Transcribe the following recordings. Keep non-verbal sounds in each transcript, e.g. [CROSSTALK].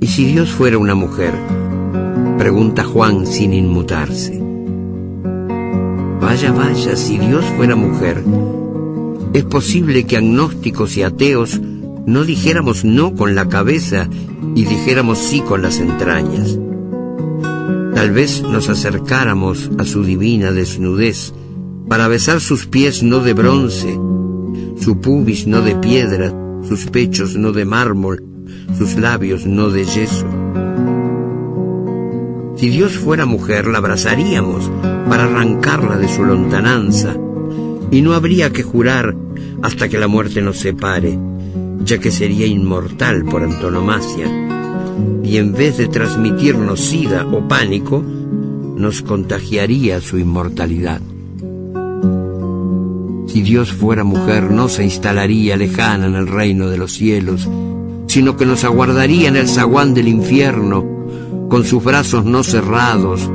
¿Y si Dios fuera una mujer? Pregunta Juan sin inmutarse. Vaya, vaya, si Dios fuera mujer, es posible que agnósticos y ateos no dijéramos no con la cabeza y dijéramos sí con las entrañas. Tal vez nos acercáramos a su divina desnudez para besar sus pies no de bronce, su pubis no de piedra, sus pechos no de mármol, sus labios no de yeso. Si Dios fuera mujer, la abrazaríamos para arrancarla de su lontananza, y no habría que jurar hasta que la muerte nos separe, ya que sería inmortal por antonomasia, y en vez de transmitirnos sida o pánico, nos contagiaría su inmortalidad. Si Dios fuera mujer, no se instalaría lejana en el reino de los cielos, sino que nos aguardaría en el zaguán del infierno, con sus brazos no cerrados,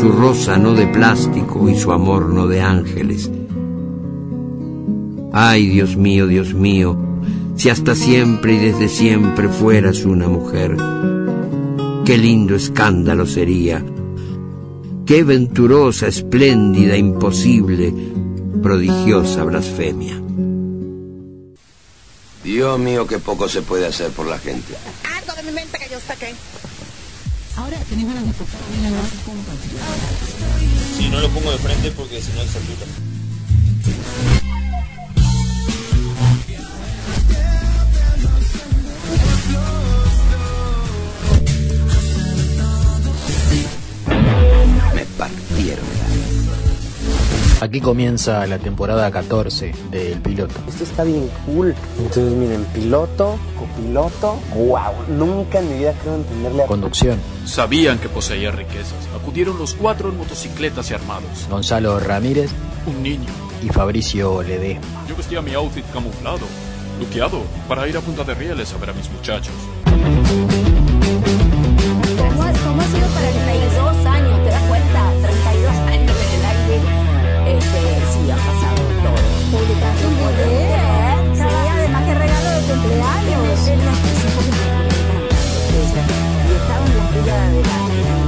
su rosa no de plástico y su amor no de ángeles. Ay, Dios mío, Dios mío, si hasta siempre y desde siempre fueras una mujer, qué lindo escándalo sería, qué venturosa, espléndida, imposible, prodigiosa blasfemia. Dios mío, qué poco se puede hacer por la gente. Algo de mi mente que yo saqué. Ahora tenés ganas de tocar bien a Si no lo pongo de frente porque si no es satura. Me partieron. Aquí comienza la temporada 14 del piloto. Esto está bien cool. Entonces miren, piloto, copiloto, wow, nunca en mi vida creo entenderle a... Conducción, Sabían que poseía riquezas. Acudieron los cuatro en motocicletas y armados. Gonzalo Ramírez Un niño. y Fabricio Ledesma. Yo vestía mi outfit camuflado, luqueado, para ir a Punta de Rieles a ver a mis muchachos. ¿Cómo, cómo ha sido 32 años? ¿Te das cuenta? Sí, ha pasado todo. Publicaste un video. Sí, además que regalo de cumpleaños. Y estaba en la fila de la...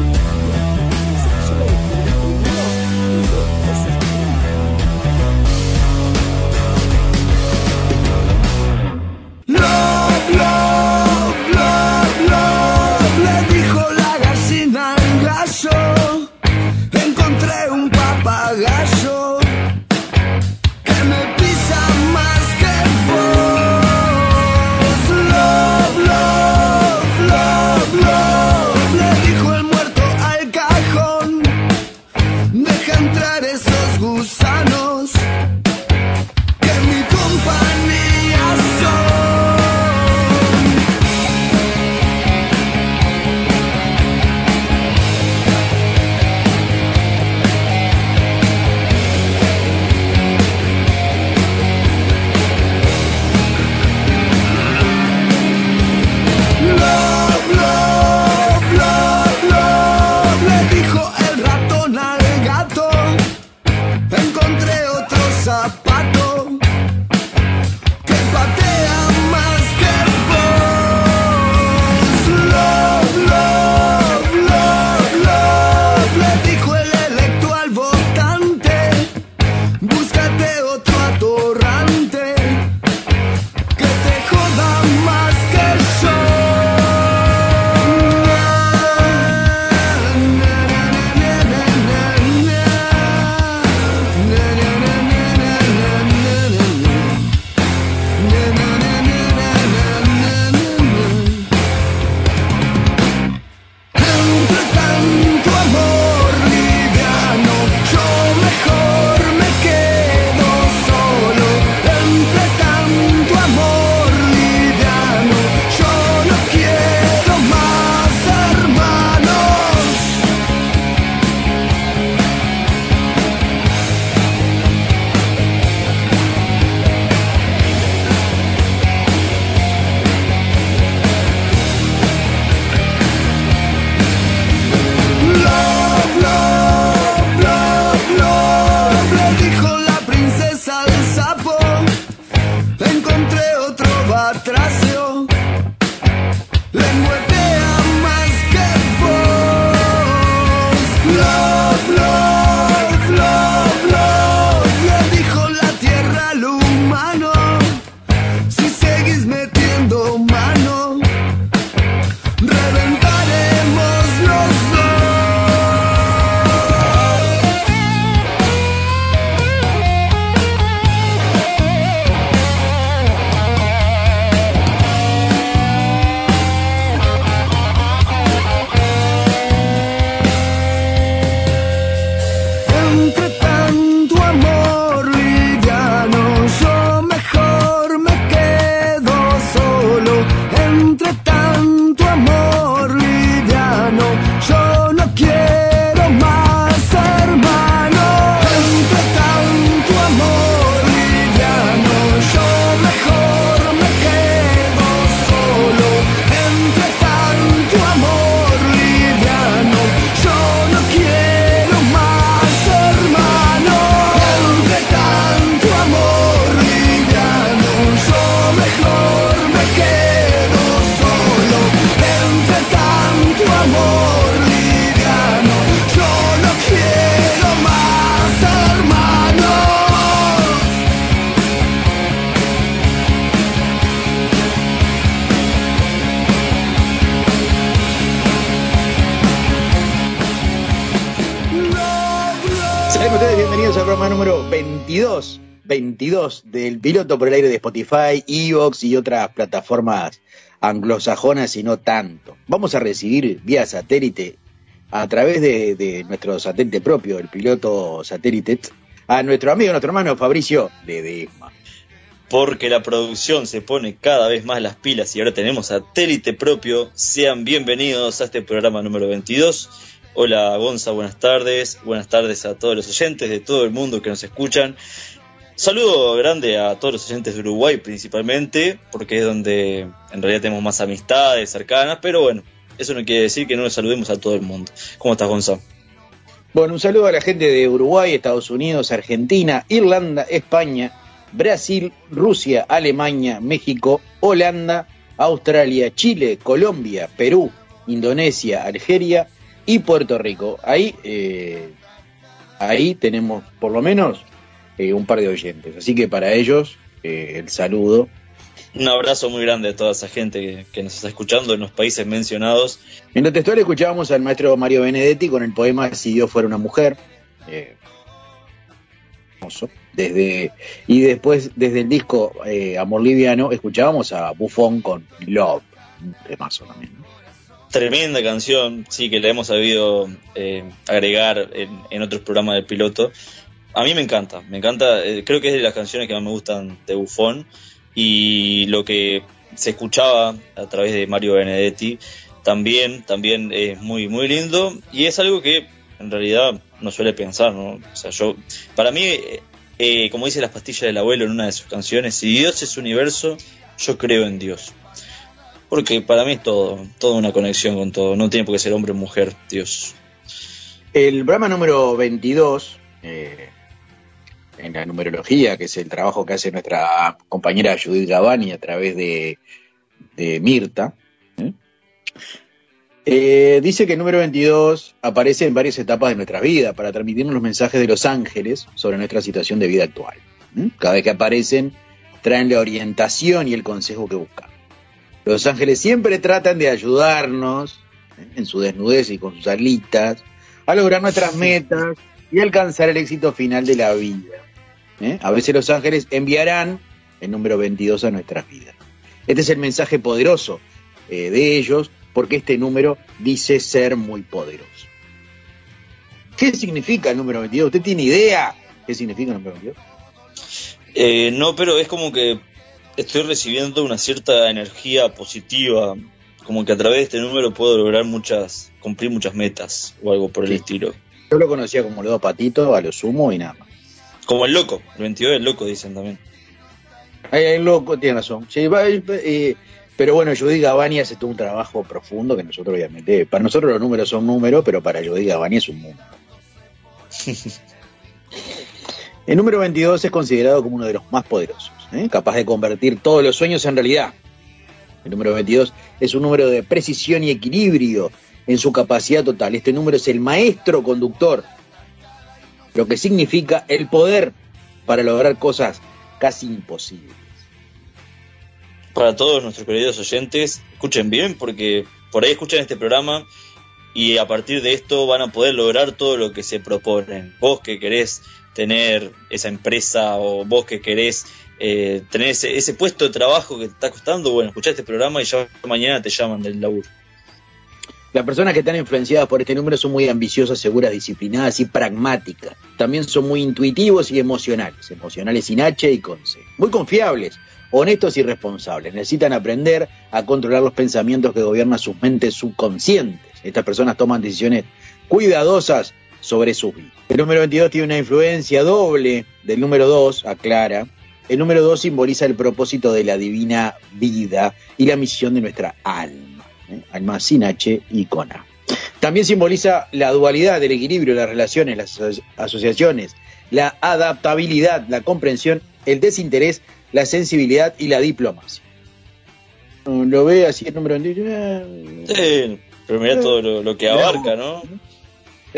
Spotify, Evox y otras plataformas anglosajonas y no tanto. Vamos a recibir vía satélite a través de, de nuestro satélite propio, el piloto satélite, a nuestro amigo, nuestro hermano Fabricio Ledesma. Porque la producción se pone cada vez más las pilas y ahora tenemos satélite propio. Sean bienvenidos a este programa número 22. Hola Gonza, buenas tardes. Buenas tardes a todos los oyentes de todo el mundo que nos escuchan. Saludo grande a todos los oyentes de Uruguay principalmente, porque es donde en realidad tenemos más amistades cercanas, pero bueno, eso no quiere decir que no le saludemos a todo el mundo. ¿Cómo estás, Gonza? Bueno, un saludo a la gente de Uruguay, Estados Unidos, Argentina, Irlanda, España, Brasil, Rusia, Alemania, México, Holanda, Australia, Chile, Colombia, Perú, Indonesia, Algeria y Puerto Rico. Ahí, eh, ahí tenemos por lo menos eh, un par de oyentes. Así que para ellos, eh, el saludo. Un abrazo muy grande a toda esa gente que, que nos está escuchando en los países mencionados. En lo textual escuchábamos al maestro Mario Benedetti con el poema Si Dios fuera una mujer. Eh. Desde, y después, desde el disco eh, Amor Liviano, escuchábamos a Buffon con Love. Un temazo también. ¿no? Tremenda canción, sí, que le hemos sabido agregar en, en otros programas del piloto. A mí me encanta, me encanta, eh, creo que es de las canciones que más me gustan de Buffon y lo que se escuchaba a través de Mario Benedetti también, también es muy, muy lindo y es algo que en realidad no suele pensar, ¿no? O sea, yo, para mí, eh, eh, como dice las pastillas del abuelo en una de sus canciones, si Dios es universo, yo creo en Dios. Porque para mí es todo, toda una conexión con todo, no tiene por qué ser hombre o mujer, Dios. El programa número 22, eh, en la numerología, que es el trabajo que hace nuestra compañera Judith Gavani a través de, de Mirta, ¿eh? Eh, dice que el número 22 aparece en varias etapas de nuestra vida para transmitirnos los mensajes de los ángeles sobre nuestra situación de vida actual. ¿eh? Cada vez que aparecen, traen la orientación y el consejo que buscamos. Los ángeles siempre tratan de ayudarnos en su desnudez y con sus alitas a lograr nuestras metas y alcanzar el éxito final de la vida. ¿Eh? A veces los ángeles enviarán el número 22 a nuestras vidas. Este es el mensaje poderoso eh, de ellos porque este número dice ser muy poderoso. ¿Qué significa el número 22? ¿Usted tiene idea qué significa el número 22? Eh, no, pero es como que estoy recibiendo una cierta energía positiva, como que a través de este número puedo lograr muchas, cumplir muchas metas o algo por el Sí. estilo. Yo lo conocía como los dos patitos, a lo sumo y nada más. Como el loco, el 22 es el loco, dicen también. Ay, ay, loco, tiene razón. Sí, va, eh, pero bueno, Judy Gavani hace todo un trabajo profundo que nosotros obviamente, para nosotros los números son números, pero para Judy Gavani es un mundo. [LAUGHS] El número 22 es considerado como uno de los más poderosos, ¿eh? capaz de convertir todos los sueños en realidad. El número 22 es un número de precisión y equilibrio en su capacidad total. Este número es el maestro conductor, lo que significa el poder para lograr cosas casi imposibles. Para todos nuestros queridos oyentes, escuchen bien porque por ahí escuchan este programa y a partir de esto van a poder lograr todo lo que se proponen. Vos que querés tener esa empresa o vos que querés eh, tener ese, ese puesto de trabajo que te está costando, bueno, escuchá este programa y ya mañana te llaman del laburo. Las personas que están influenciadas por este número son muy ambiciosas, seguras, disciplinadas y pragmáticas. También son muy intuitivos y emocionales, emocionales sin H y con C. Muy confiables, honestos y responsables. Necesitan aprender a controlar los pensamientos que gobiernan sus mentes subconscientes. Estas personas toman decisiones cuidadosas sobre su vida. El número 22 tiene una influencia doble del número 2, aclara. El número 2 simboliza el propósito de la divina vida y la misión de nuestra alma. ¿Eh? Alma sin H y con A. También simboliza la dualidad del equilibrio, las relaciones, las aso- asociaciones, la adaptabilidad, la comprensión, el desinterés, la sensibilidad y la diplomacia. Lo ve así el número 22. Sí, pero mirá todo lo, lo que abarca, ¿no?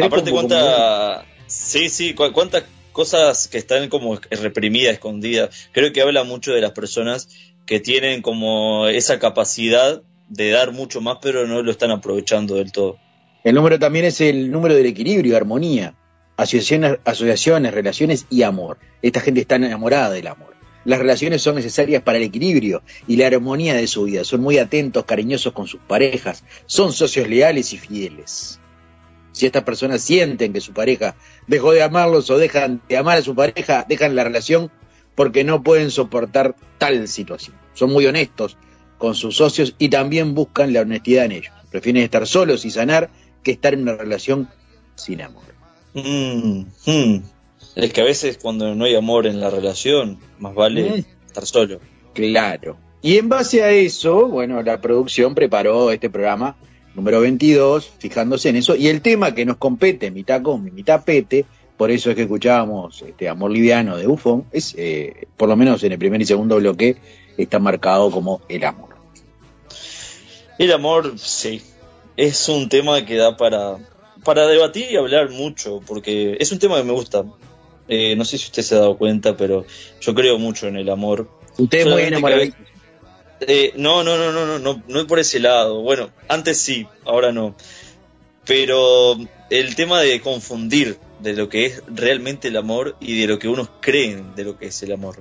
Aparte, cuánta. Sí, sí, cu- cuántas cosas que están como reprimidas, escondidas. Creo que habla mucho de las personas que tienen como esa capacidad de dar mucho más, pero no lo están aprovechando del todo. El número también es el número del equilibrio, armonía, asociaciones, asociaciones, relaciones y amor. Esta gente está enamorada del amor. Las relaciones son necesarias para el equilibrio y la armonía de su vida. Son muy atentos, cariñosos con sus parejas. Son socios leales y fieles. Si estas personas sienten que su pareja dejó de amarlos o dejan de amar a su pareja, dejan la relación porque no pueden soportar tal situación. Son muy honestos con sus socios y también buscan la honestidad en ellos. Prefieren estar solos y sanar que estar en una relación sin amor. Mm, mm. Es que a veces cuando no hay amor en la relación, más vale Mm. estar solo. Claro. Y en base a eso, bueno, la producción preparó este programa número 22, fijándose en eso. Y el tema que nos compete, mitad con, mitad pete, por eso es que escuchábamos este Amor Liviano de Bufón, es, eh, por lo menos en el primer y segundo bloque, está marcado como el amor. El amor, sí, es un tema que da para, para debatir y hablar mucho, porque es un tema que me gusta. Eh, no sé si usted se ha dado cuenta, pero yo creo mucho en el amor. Usted es muy enamorado. Eh, no, no, no, no, no, no, no por ese lado. Bueno, antes sí, ahora no. Pero el tema de confundir de lo que es realmente el amor y de lo que unos creen de lo que es el amor.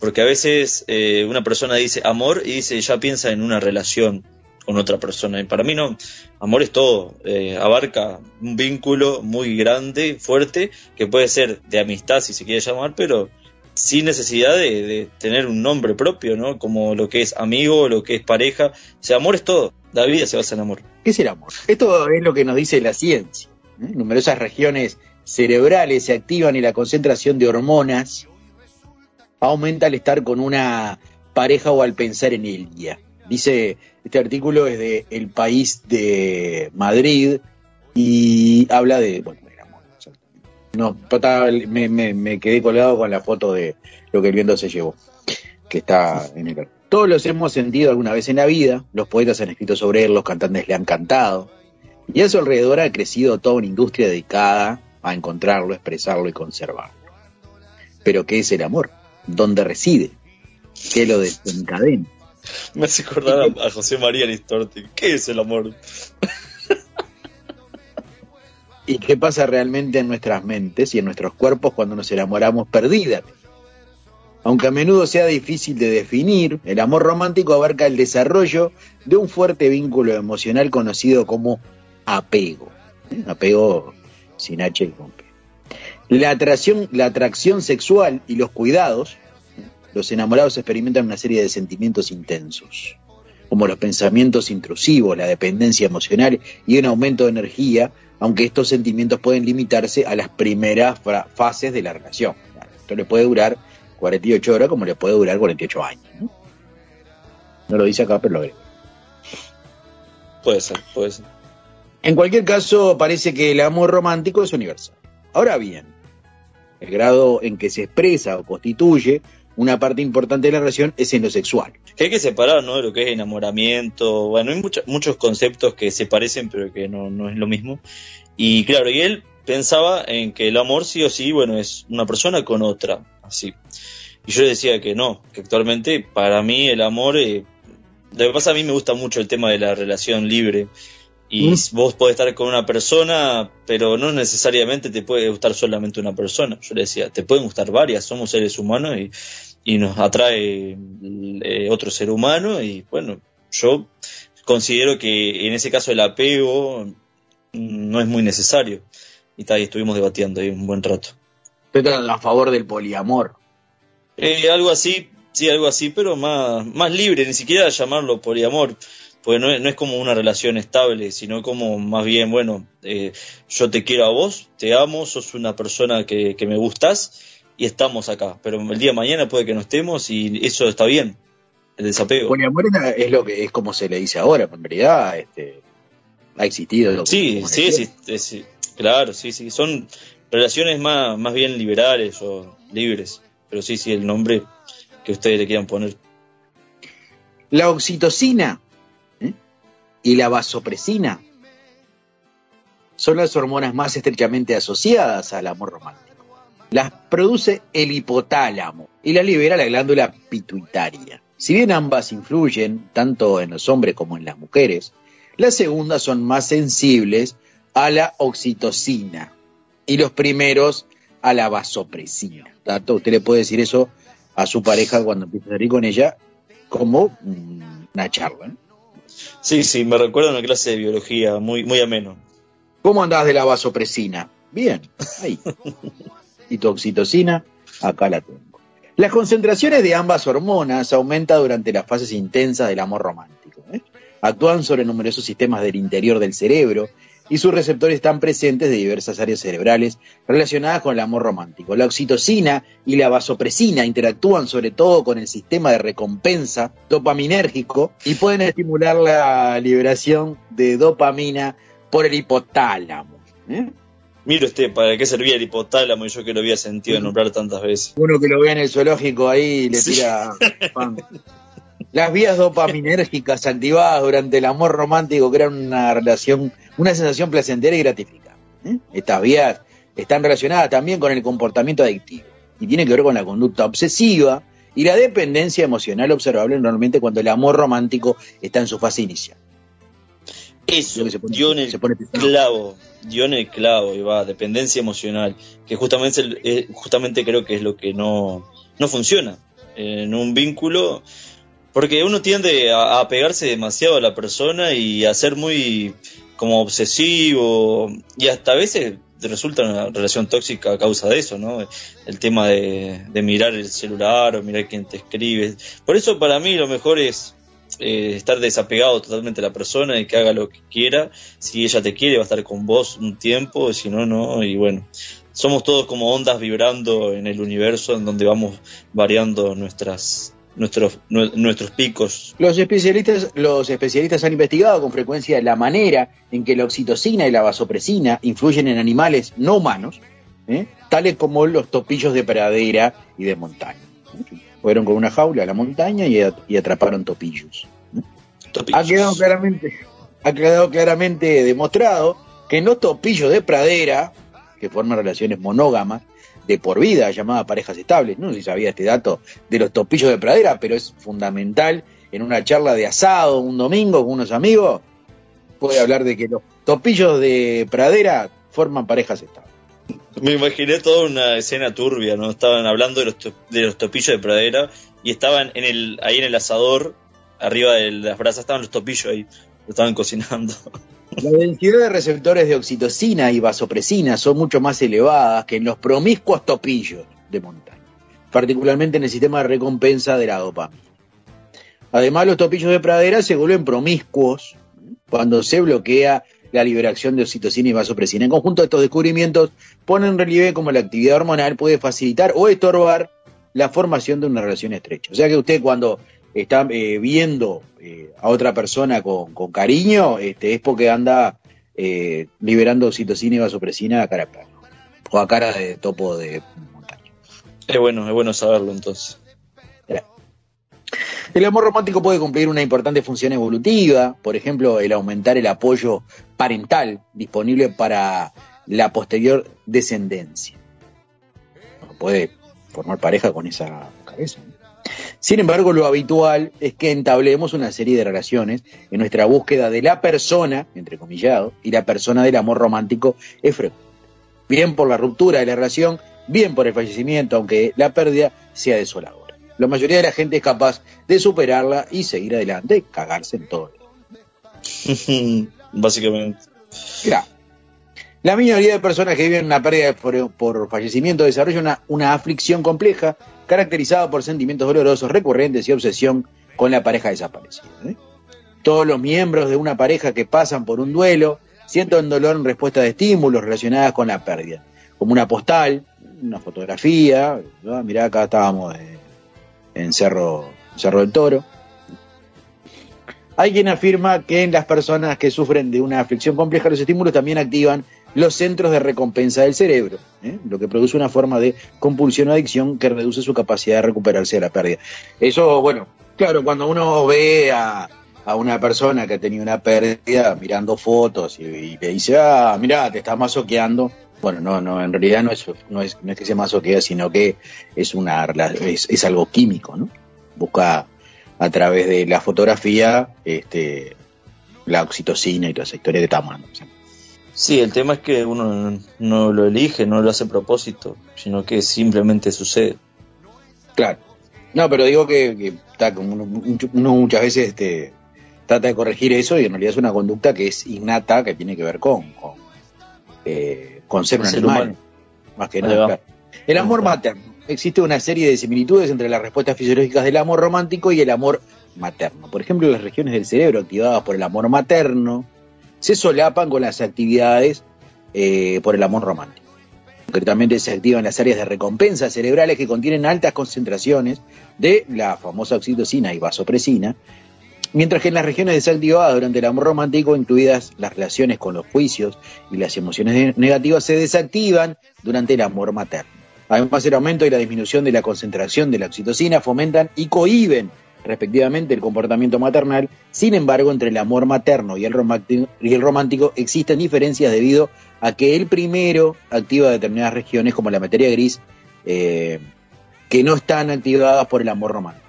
Porque a veces eh, una persona dice amor y dice ya piensa en una relación con otra persona. Y para mí no, amor es todo. Eh, abarca un vínculo muy grande, fuerte, que puede ser de amistad si se quiere llamar, pero sin necesidad de, de tener un nombre propio, ¿no? Como lo que es amigo, lo que es pareja. O sea, amor es todo. La vida se basa en amor. ¿Qué es el amor? Esto es lo que nos dice la ciencia. ¿eh? Numerosas regiones cerebrales se activan y la concentración de hormonas aumenta al estar con una pareja o al pensar en ella. Dice, este artículo es de El País de Madrid y habla de, bueno. No, me, me- me quedé colgado con la foto de lo que el viento se llevó, que está en el... Todos los hemos sentido alguna vez en la vida, los poetas han escrito sobre él, los cantantes le han cantado, y a su alrededor ha crecido toda una industria dedicada a encontrarlo, expresarlo y conservarlo. Pero ¿qué es el amor? ¿Dónde reside? ¿Qué lo desencadena? [LAUGHS] Me hace acordar a, José María Listorti. ¿Qué es el amor? ¿Y qué pasa realmente en nuestras mentes y en nuestros cuerpos cuando nos enamoramos perdidamente? Aunque a menudo sea difícil de definir, el amor romántico abarca el desarrollo de un fuerte vínculo emocional conocido como apego. ¿eh? Apego sin H y con P. La atracción, la atracción sexual y los cuidados. Los enamorados experimentan una serie de sentimientos intensos, como los pensamientos intrusivos, la dependencia emocional y un aumento de energía, aunque estos sentimientos pueden limitarse a las primeras fases de la relación. Esto le puede durar 48 horas como le puede durar 48 años. ¿no? No lo dice acá, pero lo agrega. Puede ser, puede ser. En cualquier caso, parece que el amor romántico es universal. Ahora bien, el grado en que se expresa o constituye una parte importante de la relación es en lo sexual. Que hay que separar, ¿no? Lo que es enamoramiento. Bueno, hay muchos conceptos que se parecen, pero que no, no es lo mismo. Y claro, y él pensaba en que el amor sí o sí, bueno, es una persona con otra, así. Y yo le decía que no, que actualmente para mí el amor, eh, lo que pasa a mí me gusta mucho el tema de la relación libre. Y Mm. vos podés estar con una persona, pero no necesariamente te puede gustar solamente una persona. Yo le decía, te pueden gustar varias, somos seres humanos y, y nos atrae eh, otro ser humano. Y bueno, yo considero que en ese caso el apego no es muy necesario. Y, tal, estuvimos debatiendo ahí un buen rato. Pero a favor del poliamor. Eh, algo así, sí, algo así, pero más, más libre, ni siquiera llamarlo poliamor, porque no es, no es como una relación estable, sino como más bien, bueno, eh, yo te quiero a vos, te amo, sos una persona que, que me gustas y estamos acá, pero el día de mañana puede que no estemos y eso está bien, el desapego. Poliamor la- es lo que es como se le dice ahora, pero en realidad este, ha existido. Sí, como sí, decía. sí, sí, claro, sí, sí, son relaciones más, más bien liberales o libres, pero sí, sí, el nombre que ustedes le quieran poner. La oxitocina. Y la vasopresina son las hormonas más estrechamente asociadas al amor romántico. Las produce el hipotálamo y las libera la glándula pituitaria. Si bien ambas influyen tanto en los hombres como en las mujeres, las segundas son más sensibles a la oxitocina y los primeros a la vasopresina. Tanto usted le puede decir eso a su pareja cuando empieza a salir con ella como una charla. Sí, sí, me recuerda una clase de biología muy, muy ameno. ¿Cómo andás de la vasopresina? Bien, ahí. y tu oxitocina, acá la tengo. Las concentraciones de ambas hormonas aumentan durante las fases intensas del amor romántico. ¿eh? Actúan sobre numerosos sistemas del interior del cerebro y sus receptores están presentes de diversas áreas cerebrales relacionadas con el amor romántico. La oxitocina y la vasopresina interactúan sobre todo con el sistema de recompensa dopaminérgico y pueden estimular la liberación de dopamina por el hipotálamo. ¿eh? Mire usted, ¿para qué servía el hipotálamo? Y yo que lo había sentido nombrar tantas veces. Uno que lo ve en el zoológico ahí le Sí. tira [LAUGHS] pan. Las vías dopaminérgicas activadas durante el amor romántico crean una relación, una sensación placentera y gratificante. ¿eh? Estas vías están relacionadas también con el comportamiento adictivo y tienen que ver con la conducta obsesiva y la dependencia emocional observable normalmente cuando el amor romántico está en su fase inicial. Eso, se pone- dio en el se pone clavo, dio en el clavo, y va, dependencia emocional, que justamente, eh, justamente creo que es lo que no, no funciona en un vínculo, porque uno tiende a, a pegarse demasiado a la persona y a ser muy como obsesivo, y hasta a veces resulta una relación tóxica a causa de eso, ¿no? El tema de, de mirar el celular o mirar quién te escribe. Por eso para mí lo mejor es eh, estar desapegado totalmente a la persona y que haga lo que quiera. Si ella te quiere, va a estar con vos un tiempo, si no, no. Y bueno, somos todos como ondas vibrando en el universo en donde vamos variando nuestras, nuestros, nue- nuestros picos. Los especialistas, los especialistas han investigado con frecuencia la manera en que la oxitocina y la vasopresina influyen en animales no humanos, ¿eh? tales como los topillos de pradera y de montaña. Fueron con una jaula a la montaña y, a- y atraparon topillos. Ha quedado claramente, ha quedado claramente demostrado que en los topillos de pradera, que forman relaciones monógamas de por vida, llamadas parejas estables, no sé si sabía este dato de los topillos de pradera, pero es fundamental en una charla de asado un domingo con unos amigos, puede hablar de que los topillos de pradera forman parejas estables. Me imaginé toda una escena turbia, ¿no? Estaban hablando de los, de los topillos de pradera y estaban en el, ahí en el asador, arriba de las brasas, estaban los topillos ahí, lo estaban cocinando. La densidad de receptores de oxitocina y vasopresina son mucho más elevadas que en los promiscuos topillos de montaña, particularmente en el sistema de recompensa de la dopamina. Además, los topillos de pradera se vuelven promiscuos cuando se bloquea la liberación de oxitocina y vasopresina. En conjunto, estos descubrimientos ponen en relieve cómo la actividad hormonal puede facilitar o estorbar la formación de una relación estrecha. O sea que usted cuando está eh, viendo eh, a otra persona con, con cariño, este, es porque anda eh, liberando oxitocina y vasopresina a cara perro. O a cara de topo de Es bueno, es bueno saberlo entonces. El amor romántico puede cumplir una importante función evolutiva, por ejemplo, el aumentar el apoyo parental disponible para la posterior descendencia. Puede formar pareja con esa cabeza. ¿no? Sin embargo, lo habitual es que entablemos una serie de relaciones en nuestra búsqueda de la persona, entre comillado, y la persona del amor romántico es frecuente. Bien por la ruptura de la relación, bien por el fallecimiento, aunque la pérdida sea desoladora. La mayoría de la gente es capaz de superarla y seguir adelante y cagarse en todo. [LAUGHS] Básicamente. La mayoría de personas que viven una pérdida por, por fallecimiento desarrollan una, una aflicción compleja caracterizada por sentimientos dolorosos recurrentes y obsesión con la pareja desaparecida. ¿eh? Todos los miembros de una pareja que pasan por un duelo sienten dolor en respuesta de estímulos relacionados con la pérdida, como una postal, una fotografía, ¿no? mirá acá estábamos en Cerro, Cerro del Toro. Hay quien afirma que en las personas que sufren de una aflicción compleja los estímulos también activan los centros de recompensa del cerebro, ¿eh? lo que produce una forma de compulsión o adicción que reduce su capacidad de recuperarse de la pérdida. Eso, bueno, claro, cuando uno ve a, a una persona que ha tenido una pérdida mirando fotos y, y le dice, ah, mira, te estás masoqueando. Bueno, no, no, en realidad no es, no es, no es que se masoquea, sino que es, una, es, es algo químico, ¿no? Busca a través de la fotografía este, la oxitocina y toda esa historia que estamos hablando. Sí, el tema es que uno no lo elige, no lo hace a propósito, sino que simplemente sucede. Claro. No, pero digo que, que está como uno, uno muchas veces este, trata de corregir eso y en realidad es una conducta que es innata, que tiene que ver con, con, eh, con ser un Ser animal. humano. Más que nada. claro. El amor materno. Existe una serie de similitudes entre las respuestas fisiológicas del amor romántico y el amor materno. Por ejemplo, las regiones del cerebro activadas por el amor materno se solapan con las actividades eh, por el amor romántico. Concretamente se activan las áreas de recompensa cerebrales que contienen altas concentraciones de la famosa oxitocina y vasopresina, mientras que en las regiones desactivadas durante el amor romántico, incluidas las relaciones con los juicios y las emociones ne- negativas, se desactivan durante el amor materno. Además, el aumento y la disminución de la concentración de la oxitocina fomentan y cohiben respectivamente el comportamiento maternal. Sin embargo, entre el amor materno y el romántico, y el romántico existen diferencias debido a que el primero activa determinadas regiones como la materia gris eh, que no están activadas por el amor romántico,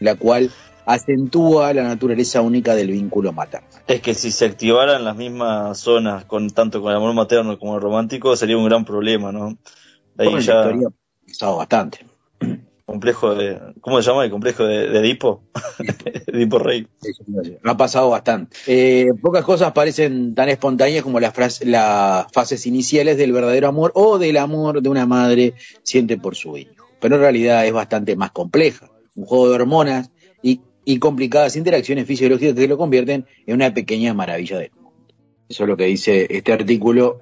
la cual acentúa la naturaleza única del vínculo materno. Es que si se activaran las mismas zonas, con tanto con el amor materno como el romántico, sería un gran problema, ¿no? Ahí Bueno, ya bastante. Complejo de, ¿cómo se llama? El complejo de, de Edipo, [LAUGHS] Edipo Rey. Ha pasado bastante. Eh, pocas cosas parecen tan espontáneas como las, fras- las fases iniciales del verdadero amor o del amor de una madre siente por su hijo. Pero en realidad es bastante más compleja. Un juego de hormonas y, y complicadas interacciones fisiológicas que lo convierten en una pequeña maravilla del mundo. Eso es lo que dice este artículo,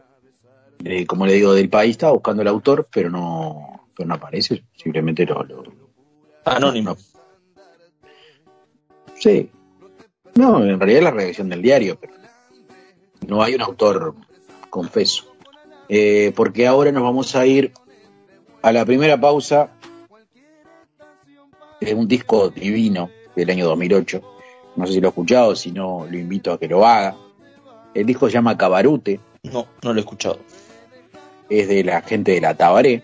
eh, como le digo, del país. Estaba buscando el autor, pero no, pero no aparece. Simplemente lo, lo, Anónimo. Sí. No, en realidad es la redacción del diario, pero no hay un autor confeso. Eh, porque ahora nos vamos a ir a la primera pausa de un disco divino del año 2008. No sé si lo ha escuchado, si no, lo invito a que lo haga. El disco se llama Cabarute, No, no lo he escuchado. es de la gente de la Tabaré.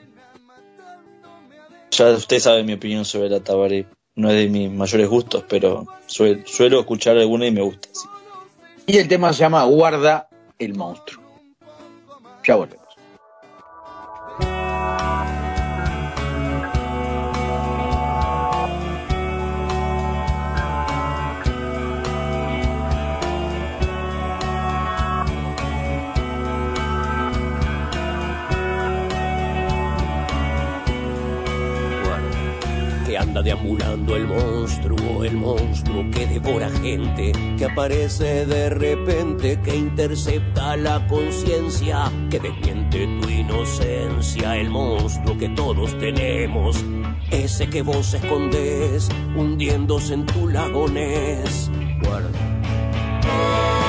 Ya usted sabe mi opinión sobre la Tabaré. No es de mis mayores gustos, pero sue- suelo escuchar alguna y me gusta. Y el tema se llama Guarda el monstruo. Ya volvemos. Deambulando el monstruo, el monstruo que devora gente, que aparece de repente, que intercepta la conciencia, que desmiente tu inocencia, el monstruo que todos tenemos, ese que vos escondes, hundiéndose en tu lagones. Guarda.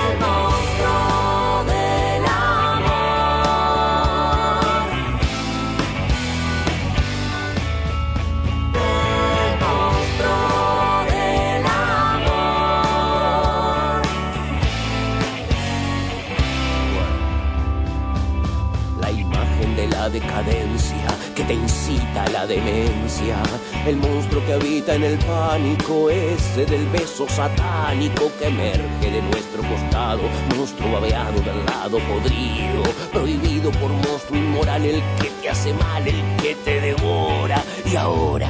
decadencia que te incita a la demencia. El monstruo que habita en el pánico, ese del beso satánico que emerge de nuestro costado. Monstruo babeado del lado podrido, prohibido por monstruo inmoral, el que te hace mal, el que te devora. Y ahora.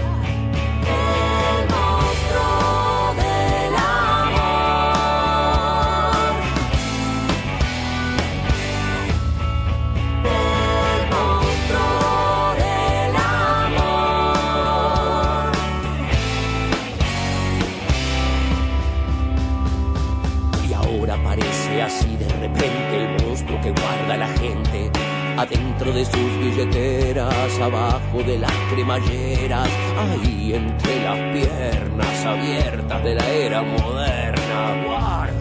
Adentro de sus billeteras, abajo de las cremalleras, ahí entre las piernas abiertas de la era moderna.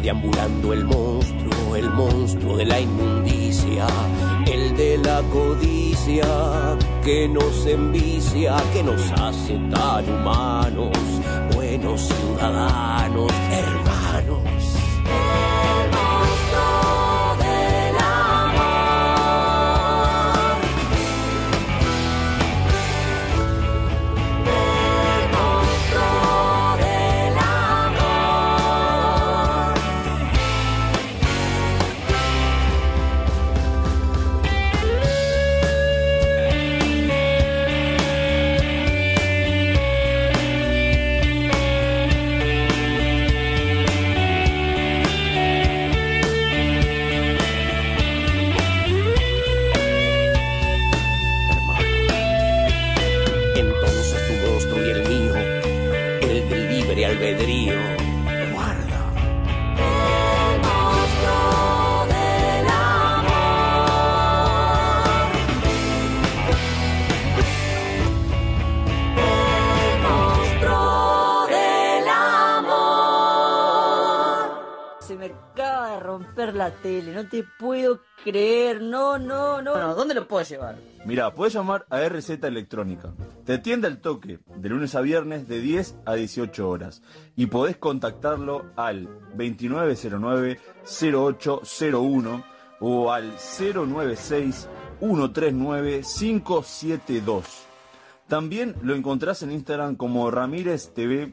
Deambulando el monstruo, el monstruo de la inmundicia, el de la codicia, que nos envicia, que nos hace tan humanos, buenos ciudadanos, hermanos. La tele, no te puedo creer, no, no, no. no ¿Dónde lo puedo llevar? Mira, puedes llamar a RZ Electrónica. Te atiende al toque, de lunes a viernes de 10 a 18 horas. Y podés contactarlo al 2909-0801 o al 096-139-572. También lo encontrás en Instagram como Ramírez TV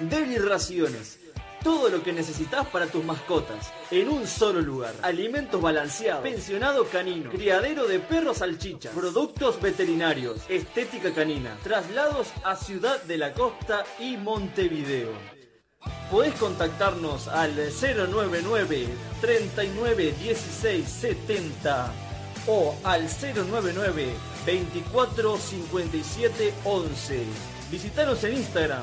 Delirraciones. Todo lo que necesitas para tus mascotas, en un solo lugar. Alimentos balanceados, pensionado canino, criadero de perros salchichas, productos veterinarios, estética canina, traslados a Ciudad de la Costa y Montevideo. Podés contactarnos al 099 39 16 70 o al 099 24 57 11. Visitanos en Instagram,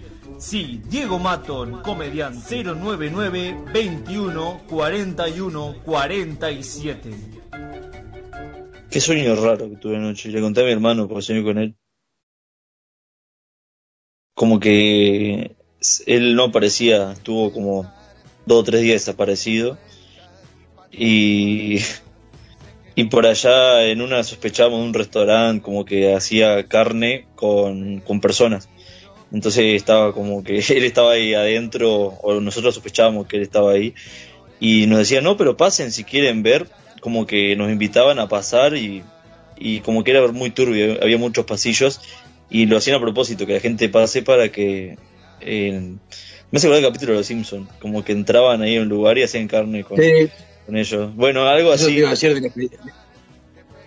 Sí, Diego Maton, comediante 099 21 41 47. Qué sueño raro que tuve anoche. Le conté a mi hermano porque soñé con él. Como que él no aparecía, estuvo como dos o tres días desaparecido. Y, y por allá en una sospechábamos de un restaurante como que hacía carne con, con personas. Entonces estaba como que [LAUGHS] él estaba ahí adentro, o nosotros sospechábamos que él estaba ahí. Y nos decía, no, pero pasen si quieren ver. Como que nos invitaban a pasar y, y como que era muy turbio, había muchos pasillos y lo hacían a propósito, que la gente pase para que... eh, me hace acordar el capítulo de Los Simpsons, como que entraban ahí en un lugar y hacían carne con, Sí. con ellos. Bueno, algo Eso te así. iba a decir de la-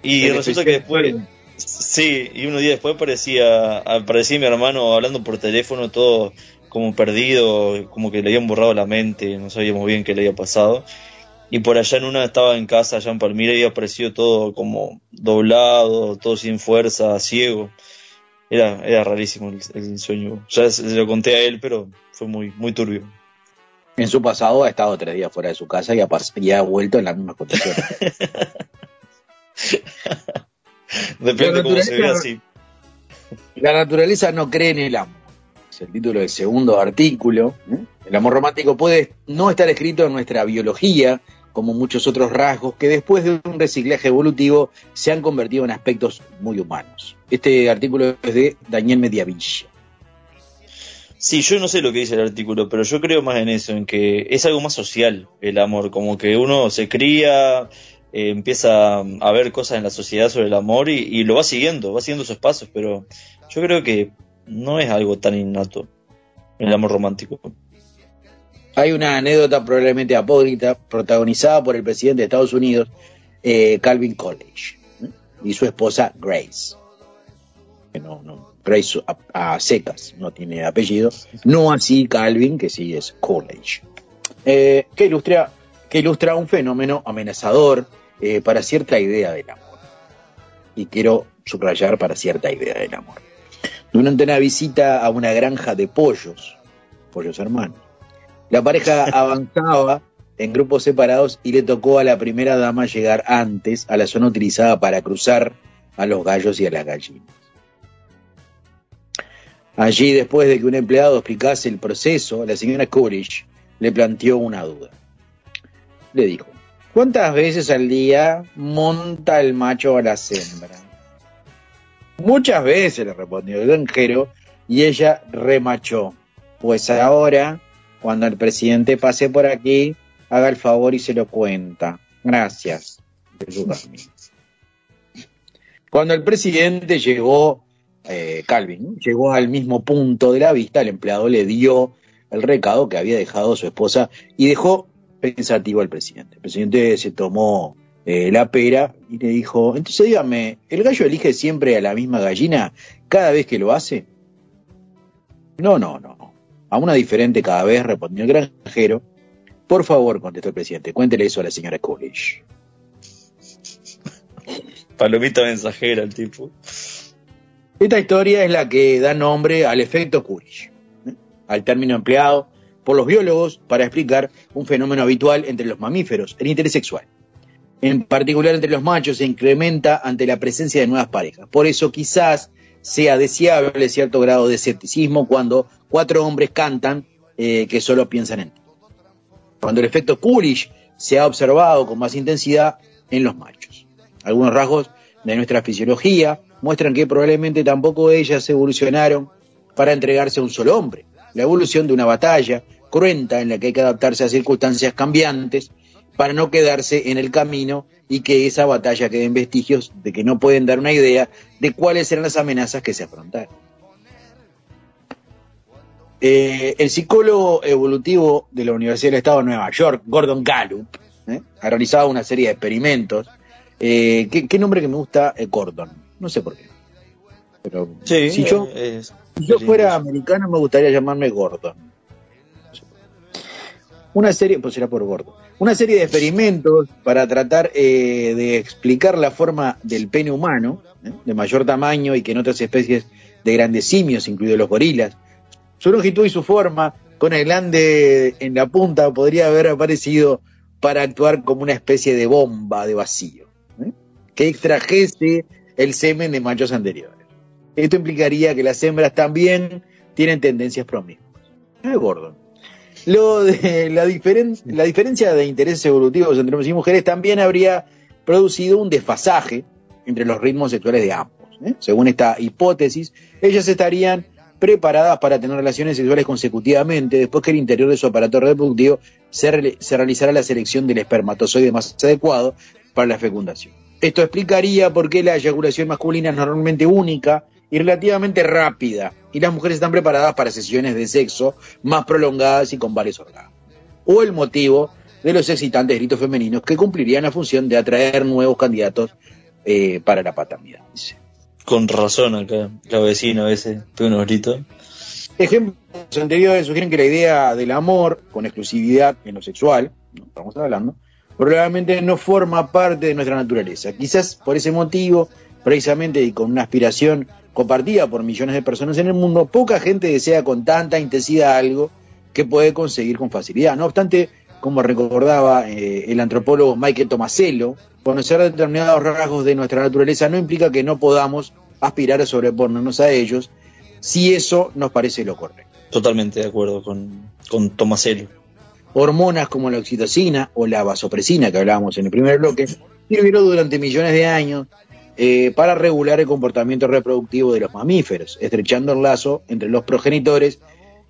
Y resulta que después, sí, y unos días después aparecía, aparecía mi hermano hablando por teléfono, todo como perdido, como que le habían borrado la mente, no sabíamos bien qué le había pasado. Y por allá en una estaba en casa, allá en Palmira, y apareció todo como doblado, todo sin fuerza, ciego. Era, era rarísimo el, el sueño. Ya se, se lo conté a él, pero fue muy, muy turbio. En su pasado ha estado tres días fuera de su casa y ha, pas- y ha vuelto en las mismas condiciones. [LAUGHS] Depende cómo se vea así. La naturaleza no cree en el amor. Es el título del segundo artículo. ¿eh? El amor romántico puede no estar escrito en nuestra biología, como muchos otros rasgos, que después de un reciclaje evolutivo se han convertido en aspectos muy humanos. Este artículo es de Daniel Mediavilla. Sí, yo no sé lo que dice el artículo, pero yo creo más en eso, en que es algo más social el amor, como que uno se cría, eh, empieza a ver cosas en la sociedad sobre el amor y, y lo va siguiendo, va siguiendo sus pasos, pero yo creo que no es algo tan innato el amor romántico. Hay una anécdota probablemente apócrita protagonizada por el presidente de Estados Unidos, eh, Calvin Coolidge, ¿eh? y su esposa Grace. Que no, no, Grace a, a secas no tiene apellido. No así Calvin, que sí es Coolidge. Eh, que, ilustra, que ilustra un fenómeno amenazador eh, para cierta idea del amor. Y quiero subrayar para cierta idea del amor. Durante una visita a una granja de pollos, pollos hermanos, la pareja [LAUGHS] avanzaba en grupos separados y le tocó a la primera dama llegar antes a la zona utilizada para cruzar a los gallos y a las gallinas. Allí, después de que un empleado explicase el proceso, la señora Coolidge le planteó una duda. Le dijo, ¿cuántas veces al día monta el macho a la hembra? Muchas veces, le respondió el granjero, y ella remachó. Pues ahora, cuando el presidente pase por aquí, haga el favor y se lo cuenta. Gracias. Cuando el presidente llegó, eh, Calvin, llegó al mismo punto de la vista, el empleado le dio el recado que había dejado su esposa y dejó pensativo al presidente. El presidente se tomó eh, la pera y le dijo, entonces dígame, ¿el gallo elige siempre a la misma gallina cada vez que lo hace? No, no, no. A una diferente cada vez, respondió el granjero. Por favor, contestó el presidente, cuéntele eso a la señora Coolidge. [LAUGHS] Palomita mensajera el tipo. Esta historia es la que da nombre al efecto Coolidge, ¿eh? al término empleado por los biólogos para explicar un fenómeno habitual entre los mamíferos, el interés sexual. En particular entre los machos se incrementa ante la presencia de nuevas parejas. Por eso quizás sea deseable cierto grado de escepticismo cuando cuatro hombres cantan eh, que solo piensan en ti. Cuando el efecto Coolidge se ha observado con más intensidad en los machos. Algunos rasgos de nuestra fisiología muestran que probablemente tampoco ellas evolucionaron para entregarse a un solo hombre. La evolución de una batalla cruenta en la que hay que adaptarse a circunstancias cambiantes para no quedarse en el camino y que esa batalla quede en vestigios de que no pueden dar una idea de cuáles eran las amenazas que se afrontaron. Eh, el psicólogo evolutivo de la Universidad del Estado de Nueva York, Gordon Gallup, ¿eh? ha realizado una serie de experimentos. Eh, ¿qué, qué nombre que me gusta? Gordon. No sé por qué. Pero Sí, si yo, es- si yo fuera americano me gustaría llamarme Gordon. una serie, pues será por gordo, una serie de experimentos para tratar eh, de explicar la forma del pene humano, ¿eh? de mayor tamaño y que en otras especies de grandes simios, incluidos los gorilas, su longitud y su forma, con el glande en la punta, podría haber aparecido para actuar como una especie de bomba de vacío, ¿eh? que extrajese el semen de machos anteriores. Esto implicaría que las hembras también tienen tendencias promiscuas. Es gordo. Lo de la, diferen- la diferencia de intereses evolutivos entre hombres y mujeres también habría producido un desfasaje entre los ritmos sexuales de ambos. ¿eh? Según esta hipótesis, ellas estarían preparadas para tener relaciones sexuales consecutivamente después que el interior de su aparato reproductivo se, re- se realizara la selección del espermatozoide más adecuado para la fecundación. Esto explicaría por qué la eyaculación masculina es normalmente única y relativamente rápida, y las mujeres están preparadas para sesiones de sexo más prolongadas y con varios orgasmos. O el motivo de los excitantes gritos femeninos que cumplirían la función de atraer nuevos candidatos eh, para la paternidad. dice. Con razón acá, la vecina a veces pega unos gritos. Ejemplos anteriores sugieren que la idea del amor con exclusividad en lo sexual, ¿no? estamos hablando, probablemente no forma parte de nuestra naturaleza. Quizás por ese motivo, precisamente y con una aspiración compartida por millones de personas en el mundo, poca gente desea con tanta intensidad algo que puede conseguir con facilidad. No obstante, como recordaba eh, el antropólogo Michael Tomasello, conocer determinados rasgos de nuestra naturaleza no implica que no podamos aspirar a sobreponernos a ellos si eso nos parece lo correcto. Totalmente de acuerdo con, con Tomasello. Hormonas como la oxitocina o la vasopresina que hablábamos en el primer bloque sirvieron durante millones de años eh, para regular el comportamiento reproductivo de los mamíferos, estrechando el lazo entre los progenitores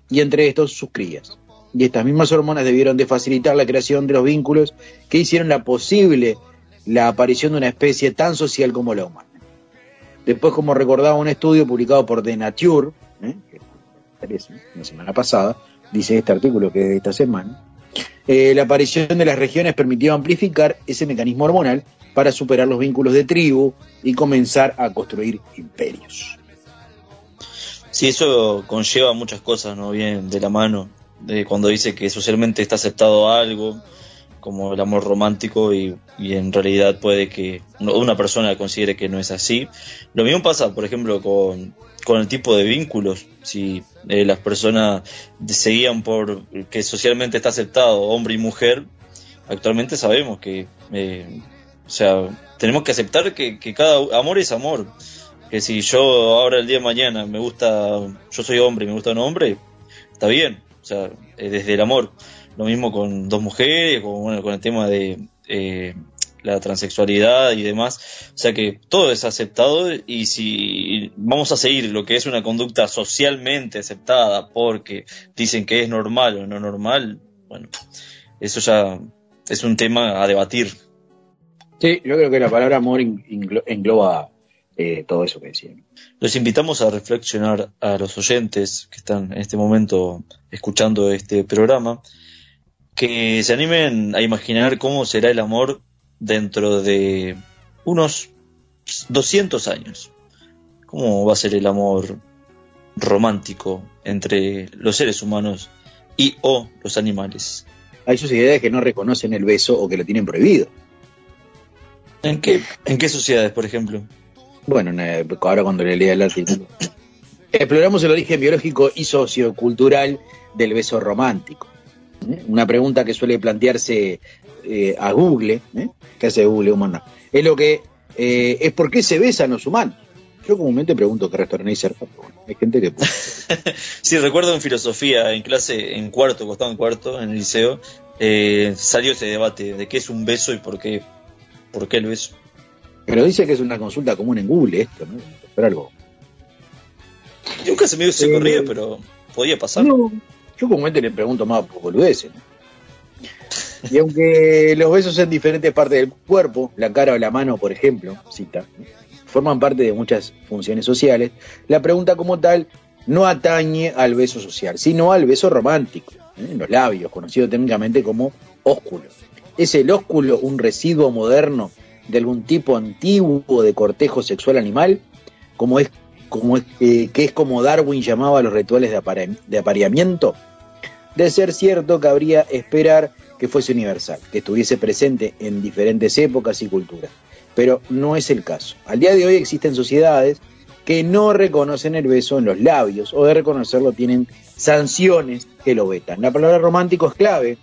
y entre estos sus crías. Y estas mismas hormonas debieron de facilitar la creación de los vínculos que hicieron la posible la aparición de una especie tan social como la humana. Después, como recordaba un estudio publicado por The Nature, ¿eh? la semana pasada, dice este artículo que es de esta semana, eh, la aparición de las regiones permitió amplificar ese mecanismo hormonal para superar los vínculos de tribu y comenzar a construir imperios. Sí, eso conlleva muchas cosas, ¿no? Bien de la mano, de cuando dice que socialmente está aceptado algo, como el amor romántico, y, y en realidad puede que una persona considere que no es así. Lo mismo pasa, por ejemplo, con, con el tipo de vínculos. Si eh, las personas se guían por que socialmente está aceptado hombre y mujer, actualmente sabemos que, eh, o sea, tenemos que aceptar que, que cada amor es amor. Que si yo ahora el día de mañana me gusta, yo soy hombre y me gusta un hombre, está bien, o sea, desde el amor. Lo mismo con dos mujeres, con, bueno, con el tema de eh, la transexualidad y demás. O sea que todo es aceptado y si vamos a seguir lo que es una conducta socialmente aceptada porque dicen que es normal o no normal, bueno, eso ya es un tema a debatir. Sí, yo creo que la palabra amor engloba eh, todo eso que decía. Los invitamos a reflexionar a los oyentes que están en este momento escuchando este programa, que se animen a imaginar cómo será el amor dentro de unos 200 años. ¿Cómo va a ser el amor romántico entre los seres humanos y o los animales? Hay sociedades que no reconocen el beso o que lo tienen prohibido. ¿En qué, en qué sociedades, por ejemplo? Bueno, eh, ahora cuando le lea el artículo. Exploramos el origen biológico y sociocultural del beso romántico. ¿eh? Una pregunta que suele plantearse eh, a Google, ¿eh? ¿qué hace Google humano? Es lo que es por qué se besan los humanos. Yo comúnmente pregunto qué restaurante hay cerca, pero bueno, hay gente que [LAUGHS] Sí, recuerdo en filosofía, en clase, en cuarto, costado en cuarto, en el liceo, salió ese debate de qué es un beso y por qué, por qué el beso. Pero dice que es una consulta común en Google esto, ¿no? Pero algo. Nunca se me dio ese corrido, pero podía pasar. No, yo comúnmente le pregunto más por boludeces. ¿no? Y aunque los besos en diferentes partes del cuerpo, la cara o la mano, por ejemplo, cita, ¿no? forman parte de muchas funciones sociales, la pregunta como tal no atañe al beso social, sino al beso romántico, ¿eh? en los labios, conocido técnicamente como ósculo. ¿Es el ósculo un residuo moderno de algún tipo antiguo de cortejo sexual animal? Como es, como es, eh, que es como Darwin llamaba los rituales de, de apareamiento. De ser cierto, cabría esperar que fuese universal, que estuviese presente en diferentes épocas y culturas. Pero no es el caso. Al día de hoy existen sociedades que no reconocen el beso en los labios o de reconocerlo tienen sanciones que lo vetan. La palabra romántico es clave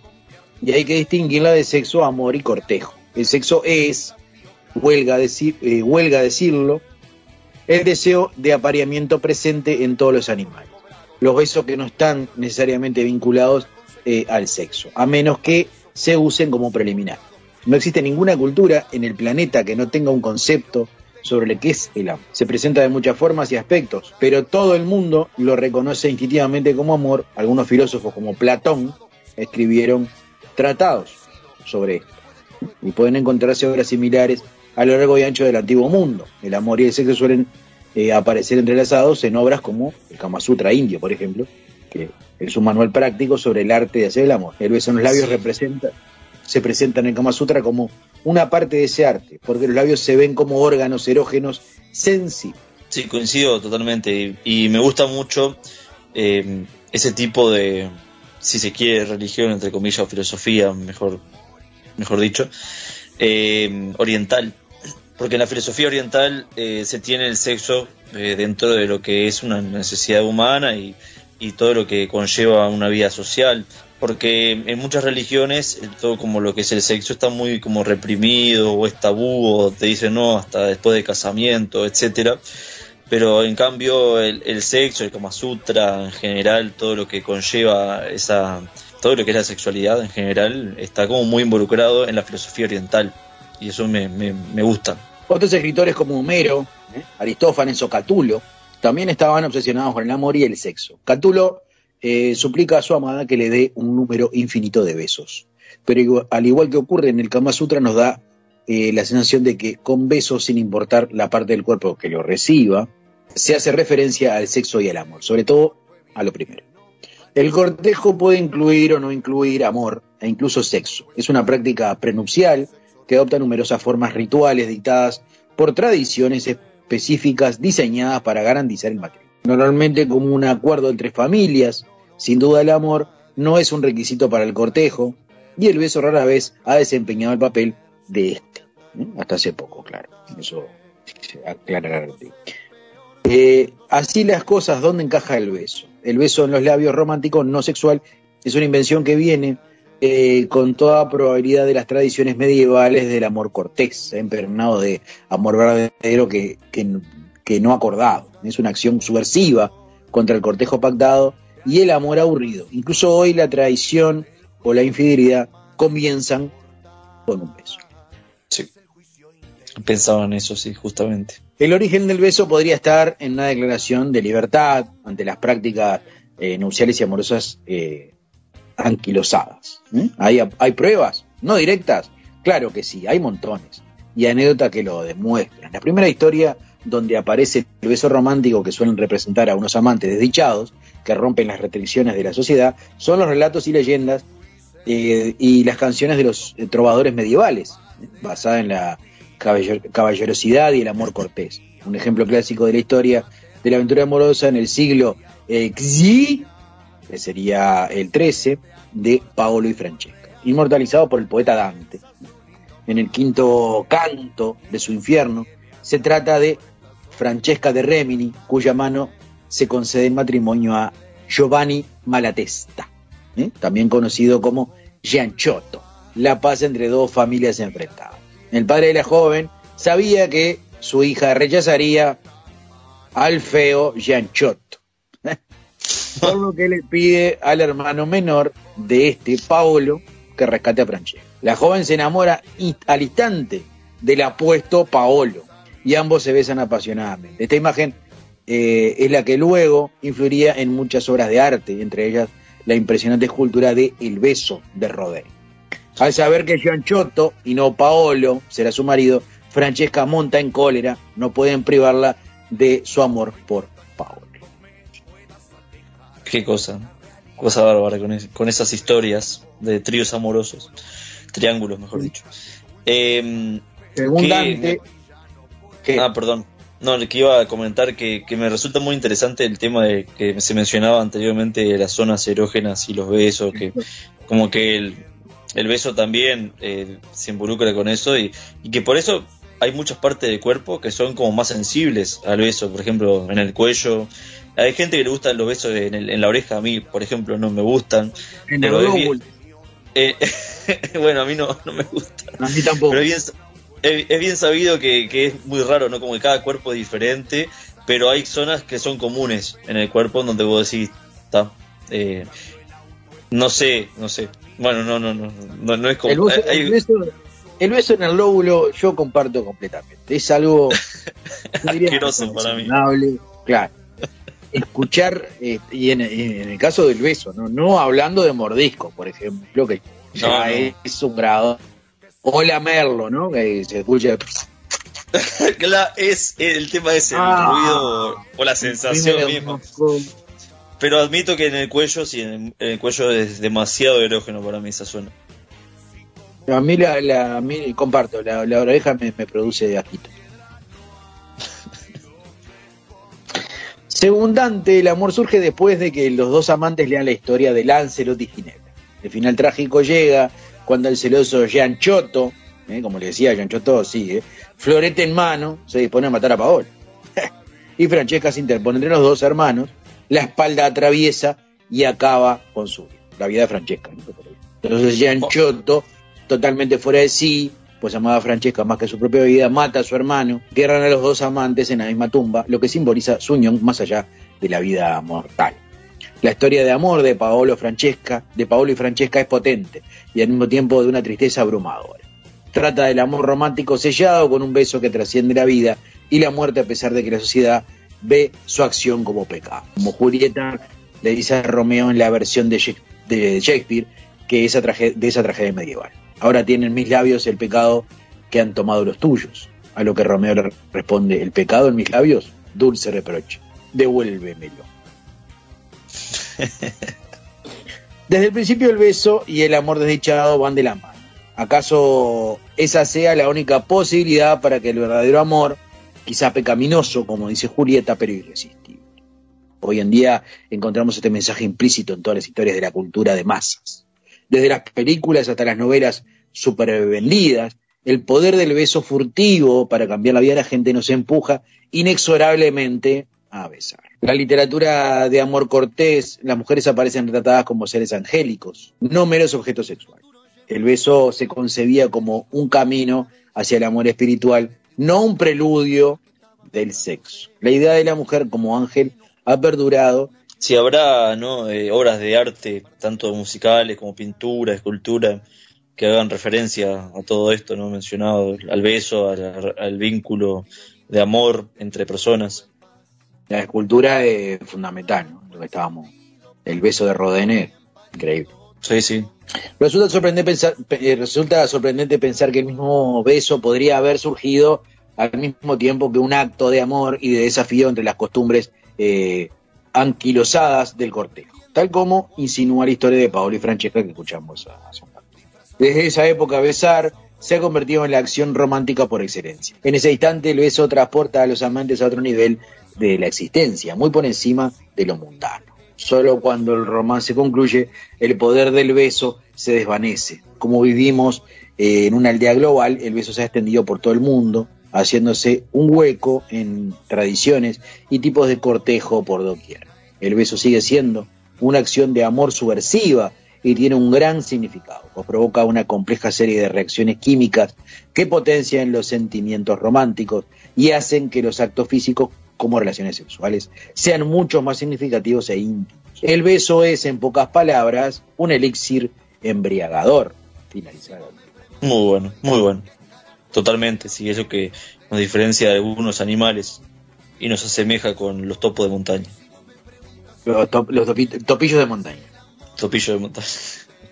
y hay que distinguirla de sexo, amor y cortejo. El sexo es, huelga, decir, eh, decirlo, el deseo de apareamiento presente en todos los animales. Los besos que no están necesariamente vinculados eh, al sexo, a menos que se usen como preliminar. No existe ninguna cultura en el planeta que no tenga un concepto sobre lo que es el amor. Se presenta de muchas formas y aspectos, pero todo el mundo lo reconoce instintivamente como amor. Algunos filósofos como Platón escribieron tratados sobre esto y pueden encontrarse obras similares a lo largo y ancho del antiguo mundo. El amor y el sexo suelen eh, aparecer entrelazados en obras como el Kama Sutra indio, por ejemplo, que es un manual práctico sobre el arte de hacer el amor. El beso en los labios representa, se presenta en el Kama Sutra como una parte de ese arte, porque los labios se ven como órganos erógenos sensibles. Sí, coincido totalmente y, y me gusta mucho eh, ese tipo de, si se quiere, religión, entre comillas, o filosofía, mejor, mejor dicho, eh, oriental. Porque en la filosofía oriental eh, se tiene el sexo eh, dentro de lo que es una necesidad humana y, y todo lo que conlleva una vida social. Porque en muchas religiones eh, todo como lo que es el sexo está muy como reprimido o es tabú o te dicen no hasta después de casamiento, etcétera pero en cambio el, el, sexo, el Kama Sutra en general, todo lo que conlleva esa, todo lo que es la sexualidad en general, está como muy involucrado en la filosofía oriental y eso me, me, gusta. Otros escritores como Homero, ¿eh? Aristófanes o Catulo también estaban obsesionados con el amor y el sexo. Catulo eh, suplica a su amada que le dé un número infinito de besos, pero al igual que ocurre en el Kama Sutra nos da eh, la sensación de que con besos, sin importar la parte del cuerpo que lo reciba, se hace referencia al sexo y al amor, sobre todo a lo primero. El cortejo puede incluir o no incluir amor e incluso sexo. Es una práctica prenupcial que adopta numerosas formas rituales dictadas por tradiciones específicas diseñadas para garantizar el matrimonio. Normalmente como un acuerdo entre familias, sin duda el amor no es un requisito para el cortejo y el beso rara vez ha desempeñado el papel de. ¿Eh? Hasta hace poco, claro. Eso se aclarará. Eh, así las cosas, ¿dónde encaja el beso? El beso en los labios románticos no sexual es una invención que viene eh, con toda probabilidad de las tradiciones medievales del amor cortés, impregnado de amor verdadero que, que, que no acordado. Es una acción subversiva contra el cortejo pactado y el amor aburrido. Incluso hoy la traición o la infidelidad comienzan con un beso. Sí. Pensaba en eso, sí, justamente. El origen del beso podría estar en una declaración de libertad ante las prácticas eh, nupciales y amorosas eh, anquilosadas. ¿eh? ¿Hay, ¿Hay pruebas? ¿No directas? Claro que sí, hay montones. Y anécdotas que lo demuestran. La primera historia donde aparece el beso romántico que suelen representar a unos amantes desdichados que rompen las restricciones de la sociedad son los relatos y leyendas eh, y las canciones de los trovadores medievales, ¿eh? basada en la caballerosidad y el amor cortés. Un ejemplo clásico de la historia de la aventura amorosa en el siglo XI, que sería el 13, de Paolo y Francesca, inmortalizado por el poeta Dante. En el quinto canto de su infierno, se trata de Francesca de Remini, cuya mano se concede en matrimonio a Giovanni Malatesta, ¿eh? también conocido como Gianchotto, la paz entre dos familias enfrentadas. El padre de la joven sabía que su hija rechazaría al feo Gianchotto, [LAUGHS] por lo que le pide al hermano menor de este, Paolo, que rescate a Francesca. La joven se enamora al instante del apuesto Paolo y ambos se besan apasionadamente. Esta imagen eh, es la que luego influiría en muchas obras de arte, entre ellas la impresionante escultura de El beso de Rodin. Al saber que Gianchotto y no Paolo será su marido, Francesca monta en cólera, no pueden privarla de su amor por Paolo. Qué cosa, cosa bárbara con, es, con esas historias de tríos amorosos, triángulos mejor dicho. Eh, Según Dante, ¿Qué? Ah, perdón. No, que iba a comentar que, que me resulta muy interesante el tema de que se mencionaba anteriormente de las zonas erógenas y los besos, que como que el, el beso también eh, se involucra con eso y, y que por eso hay muchas partes del cuerpo que son como más sensibles al beso, por ejemplo, en el cuello. Hay gente que le gustan los besos en, el- en la oreja, a mí, por ejemplo, no me gustan. En el bien- eh, [LAUGHS] bueno, a mí no, no me gusta. A mí tampoco. Pero es bien, es, es bien sabido que, que es muy raro, ¿no? Como que cada cuerpo es diferente, pero hay zonas que son comunes en el cuerpo donde vos decís, está. eh, no sé, no sé. Bueno, no, no, no, no, no es como. El beso, hay- el beso- el beso en el lóbulo yo comparto completamente. Es algo [LAUGHS] Asqueroso para mí. Claro. Escuchar, eh, y en, en el caso del beso, ¿no? no hablando de mordisco, por ejemplo, que ya No, no. es un grado. O lamerlo, ¿no? Que se escucha. [LAUGHS] Es el tema es el Ah. ruido o la sensación misma. Pero admito que en el cuello, sí, en el, cuello es demasiado erógeno para mí esa zona. A mí, la, la- a mí comparto, la, la oreja me, me produce asquito. [LAUGHS] Segundante, el amor surge después de que los dos amantes lean la historia de Lancelot y Ginebra. El final trágico llega cuando el celoso Jean Choto, eh, como le decía Jean Choto, sí, eh, florete en mano, se dispone a matar a Paola. [LAUGHS] y Francesca se interpone entre los dos hermanos, la espalda atraviesa y acaba con su vida. La vida de Francesca. ¿no? Entonces Jean Choto, totalmente fuera de sí, pues amaba a Francesca más que su propia vida, mata a su hermano, entierran a los dos amantes en la misma tumba, lo que simboliza su unión más allá de la vida mortal. La historia de amor de Paolo Francesca, de Paolo y Francesca es potente y al mismo tiempo de una tristeza abrumadora. Trata del amor romántico sellado con un beso que trasciende la vida y la muerte a pesar de que la sociedad ve su acción como pecado. Como Julieta le dice a Romeo en la versión de Shak- de Shakespeare que esa de esa tragedia medieval. Ahora tienen mis labios el pecado que han tomado los tuyos. A lo que Romeo le responde, el pecado en mis labios, dulce reproche, devuélvemelo. [LAUGHS] Desde el principio el beso y el amor desdichado van de la mano. ¿Acaso esa sea la única posibilidad para que el verdadero amor, quizá pecaminoso, como dice Julieta, pero irresistible? Hoy en día encontramos este mensaje implícito en todas las historias de la cultura de masas. Desde las películas hasta las novelas supervendidas, el poder del beso furtivo para cambiar la vida de la gente nos empuja inexorablemente a besar. La literatura de amor cortés, las mujeres aparecen retratadas como seres angélicos, no meros objetos sexuales. El beso se concebía como un camino hacia el amor espiritual, no un preludio del sexo. La idea de la mujer como ángel ha perdurado Si habrá ¿no? Eh, obras de arte, tanto musicales como pintura, escultura, que hagan referencia a todo esto no mencionado, al beso, al, al vínculo de amor entre personas. La escultura es fundamental, ¿no? Lo que estábamos. El beso de Rodin increíble. Sí, sí. Resulta sorprendente, pensar, eh, resulta sorprendente pensar que el mismo beso podría haber surgido al mismo tiempo que un acto de amor y de desafío entre las costumbres eh, anquilosadas del cortejo, tal como insinúa la historia de Paolo y Francesca que escuchamos hace un rato. Desde esa época, besar se ha convertido en la acción romántica por excelencia. En ese instante, el beso transporta a los amantes a otro nivel de la existencia, muy por encima de lo mundano. Solo cuando el romance concluye, el poder del beso se desvanece. Como vivimos eh, en una aldea global, el beso se ha extendido por todo el mundo, haciéndose un hueco en tradiciones y tipos de cortejo por doquier. El beso sigue siendo una acción de amor subversiva y tiene un gran significado, pues provoca una compleja serie de reacciones químicas que potencian los sentimientos románticos y hacen que los actos físicos como relaciones sexuales sean mucho más significativos e íntimos. El beso es, en pocas palabras, un elixir embriagador. Finalizado. Muy bueno, muy bueno. Totalmente, sí, eso que nos diferencia de algunos animales y nos asemeja con los topos de montaña. Los, top- los topi- topillos de montaña. Topillo de montaña.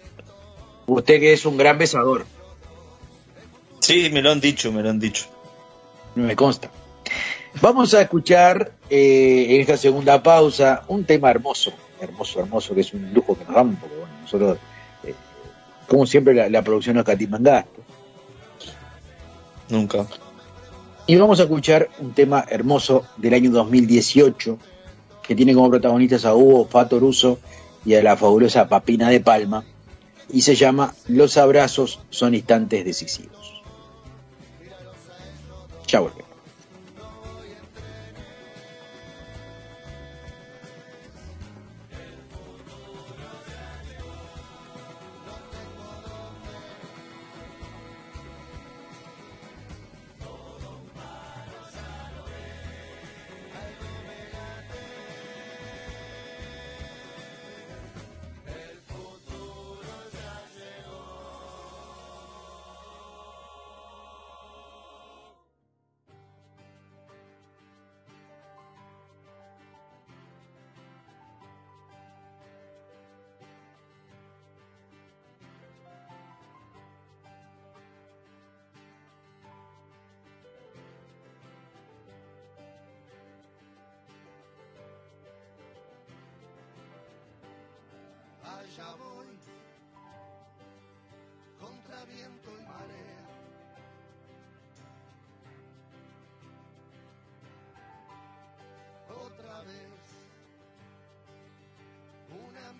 [LAUGHS] Usted que es un gran besador, Sí, me lo han dicho, me lo han dicho. me consta. Vamos a escuchar eh, en esta segunda pausa un tema hermoso, hermoso, hermoso, que es un lujo que nos dan, porque bueno, nosotros, eh, como siempre, la, la producción no escatima en gasto. Nunca. Y vamos a escuchar un tema hermoso del año 2018 que tiene como protagonistas a Hugo Fato Russo y a la fabulosa Papina de Palma y se llama Los abrazos son instantes decisivos. Ya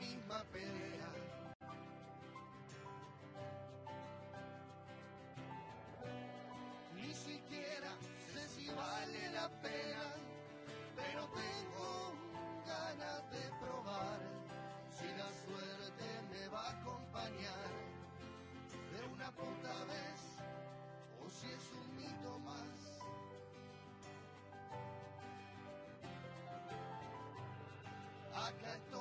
misma pelea. Ni siquiera sé si vale la pena, pero tengo ganas de probar si la suerte me va a acompañar de una puta vez o si es un mito más. Acá estoy,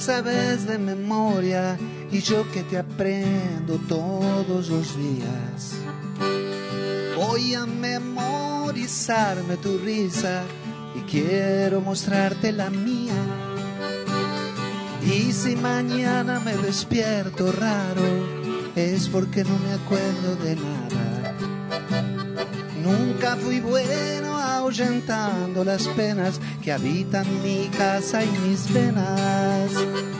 Sabes de memoria y yo que te aprendo todos los días. Voy a memorizarme tu risa y quiero mostrarte la mía. Y si mañana me despierto raro, es porque no me acuerdo de nada. Nunca fui bueno ahuyentando las penas que habitan mi casa y mis venas.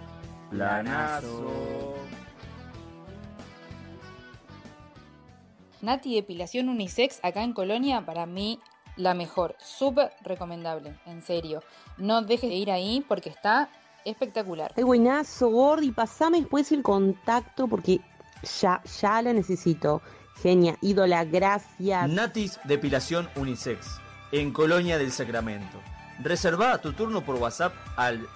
Planazo. Nati Depilación Unisex acá en Colonia, para mí la mejor. Súper recomendable, en serio. No dejes de ir ahí porque está espectacular. Ay, buenazo, Gordi, pasame después el contacto porque ya, ya la necesito. Genia, ídola, gracias. Natis Depilación Unisex, en Colonia del Sacramento. Reserva tu turno por WhatsApp al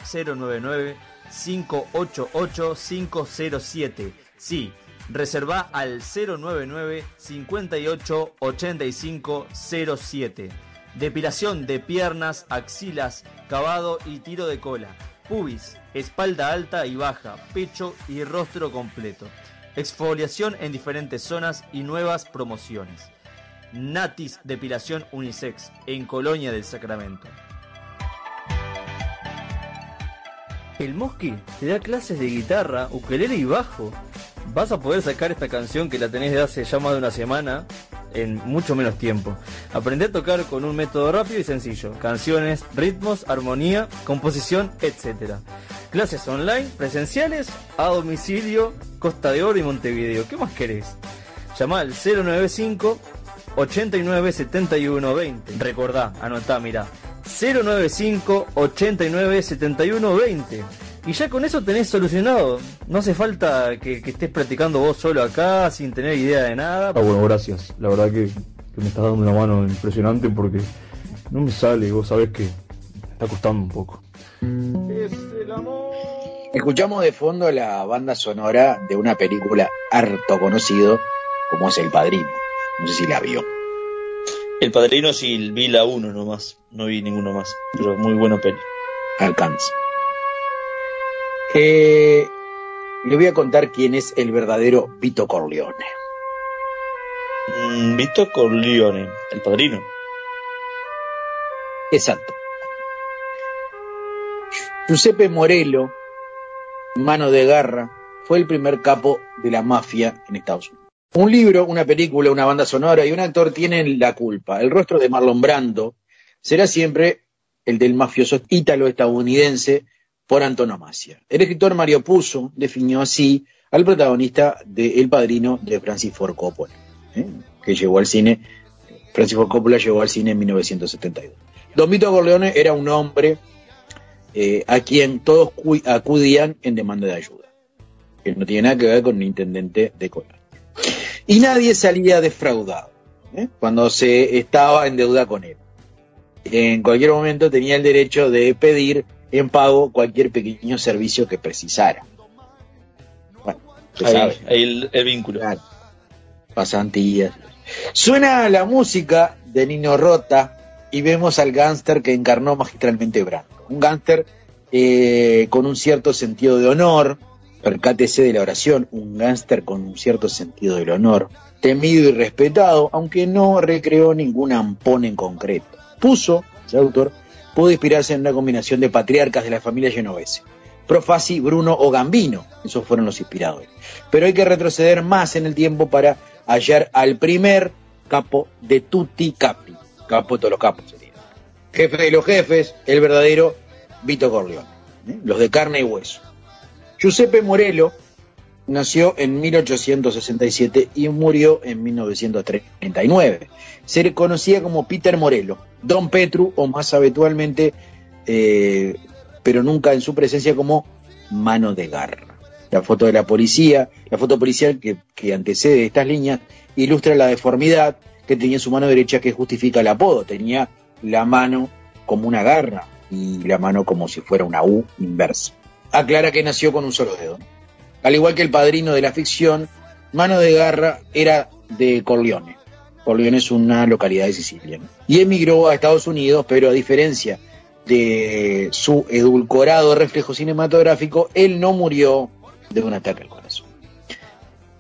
099-588-507. Sí, reserva al 099-588507. Depilación de piernas, axilas, cavado y tiro de cola. Pubis, espalda alta y baja, pecho y rostro completo. Exfoliación en diferentes zonas y nuevas promociones. Natis Depilación Unisex, en Colonia del Sacramento. El Mosqui te da clases de guitarra, ukelele y bajo. Vas a poder sacar esta canción que la tenés de hace ya más de una semana en mucho menos tiempo. Aprende a tocar con un método rápido y sencillo. Canciones, ritmos, armonía, composición, etc. Clases online, presenciales, a domicilio, Costa de Oro y Montevideo. ¿Qué más querés? Llama al 095 89 71 20. Recordá, anotá, mirá. 095 89 71 20. Y ya con eso tenés solucionado. No hace falta que, que estés practicando vos solo acá sin tener idea de nada. Ah, bueno, gracias. La verdad que, que me estás dando una mano impresionante porque no me sale y vos sabés que me está costando un poco. Es el amor. Escuchamos de fondo la banda sonora de una película harto conocido como es El Padrino. No sé si la vio. El Padrino sí vi la 1 nomás, no vi ninguno más, pero muy buena peli. Alcanza. Eh, le voy a contar quién es el verdadero Vito Corleone. Mm, Vito Corleone, el Padrino. Exacto. Giuseppe Morello, mano de garra, fue el primer capo de la mafia en Estados Unidos. Un libro, una película, una banda sonora y un actor tienen la culpa. El rostro de Marlon Brando será siempre el del mafioso ítalo-estadounidense por antonomasia. El escritor Mario Puzo definió así al protagonista de El Padrino de Francis Ford Coppola, ¿eh? que llegó al cine, Francis Ford Coppola llegó al cine en 1972. Don Vito Corleone era un hombre eh, a quien todos acudían en demanda de ayuda, que no tiene nada que ver con un intendente de Colonia. Y nadie salía defraudado ¿eh? cuando se estaba en deuda con él. En cualquier momento tenía el derecho de pedir en pago cualquier pequeño servicio que precisara. Bueno, ahí, sabe. ahí el, el, vínculo. Claro. Pasantías. Suena la música de Nino Rota y vemos al gángster que encarnó magistralmente Brando. Un gángster eh, con un cierto sentido de honor, percátese de la oración, un gángster con un cierto sentido del honor, temido y respetado, aunque no recreó ningún ampón en concreto. Puso, ese autor, pudo inspirarse en una combinación de patriarcas de la familia genovese. Profasi, Bruno o Gambino, esos fueron los inspiradores. Pero hay que retroceder más en el tiempo para hallar al primer capo de tutti capi, capo de todos los capos sería. Jefe de los jefes, el verdadero Vito Corleone, ¿eh? los de carne y hueso. Giuseppe Morello nació en 1867 y murió en 1939. Se conocía como Peter Morello, Don Petru o más habitualmente, eh, pero nunca en su presencia como mano de garra. La foto de la policía, la foto policial que, que antecede estas líneas, ilustra la deformidad que tenía en su mano derecha que justifica el apodo. Tenía la mano como una garra y la mano como si fuera una U inversa. Aclara que nació con un solo dedo. Al igual que el padrino de la ficción, Mano de Garra era de Corleone. Corleone es una localidad de Sicilia. Y emigró a Estados Unidos, pero a diferencia de su edulcorado reflejo cinematográfico, él no murió de un ataque al corazón.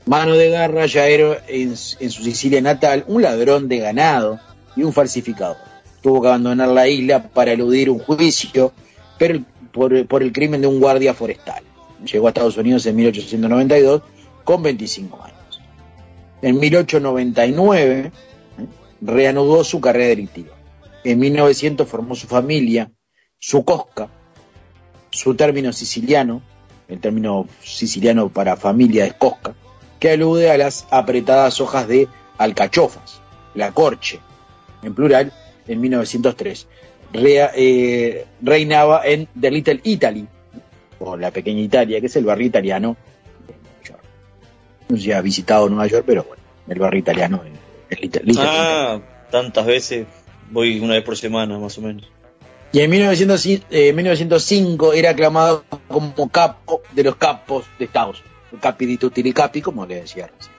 Mano de Garra ya era en, en su Sicilia natal un ladrón de ganado y un falsificador. Tuvo que abandonar la isla para eludir un juicio pero por, el crimen de un guardia forestal. Llegó a Estados Unidos en 1892 con 25 años. En 1899 ¿eh? reanudó su carrera delictiva. En 1900 formó su familia, su cosca, su término siciliano, el término siciliano para familia es cosca, que alude a las apretadas hojas de alcachofas, la corche, en plural, en 1903. Rea- eh, reinaba en The Little Italy, o la pequeña Italia, que es el barrio italiano de Nueva York. No sé si ha visitado Nueva York, pero bueno, el barrio italiano de Little, Little Italy. Ah, tantas veces. Voy una vez por semana, más o menos. Y en 1900 eh, 1905 era aclamado como capo de los capos de Estados capi di tutti capi, como le decía recién.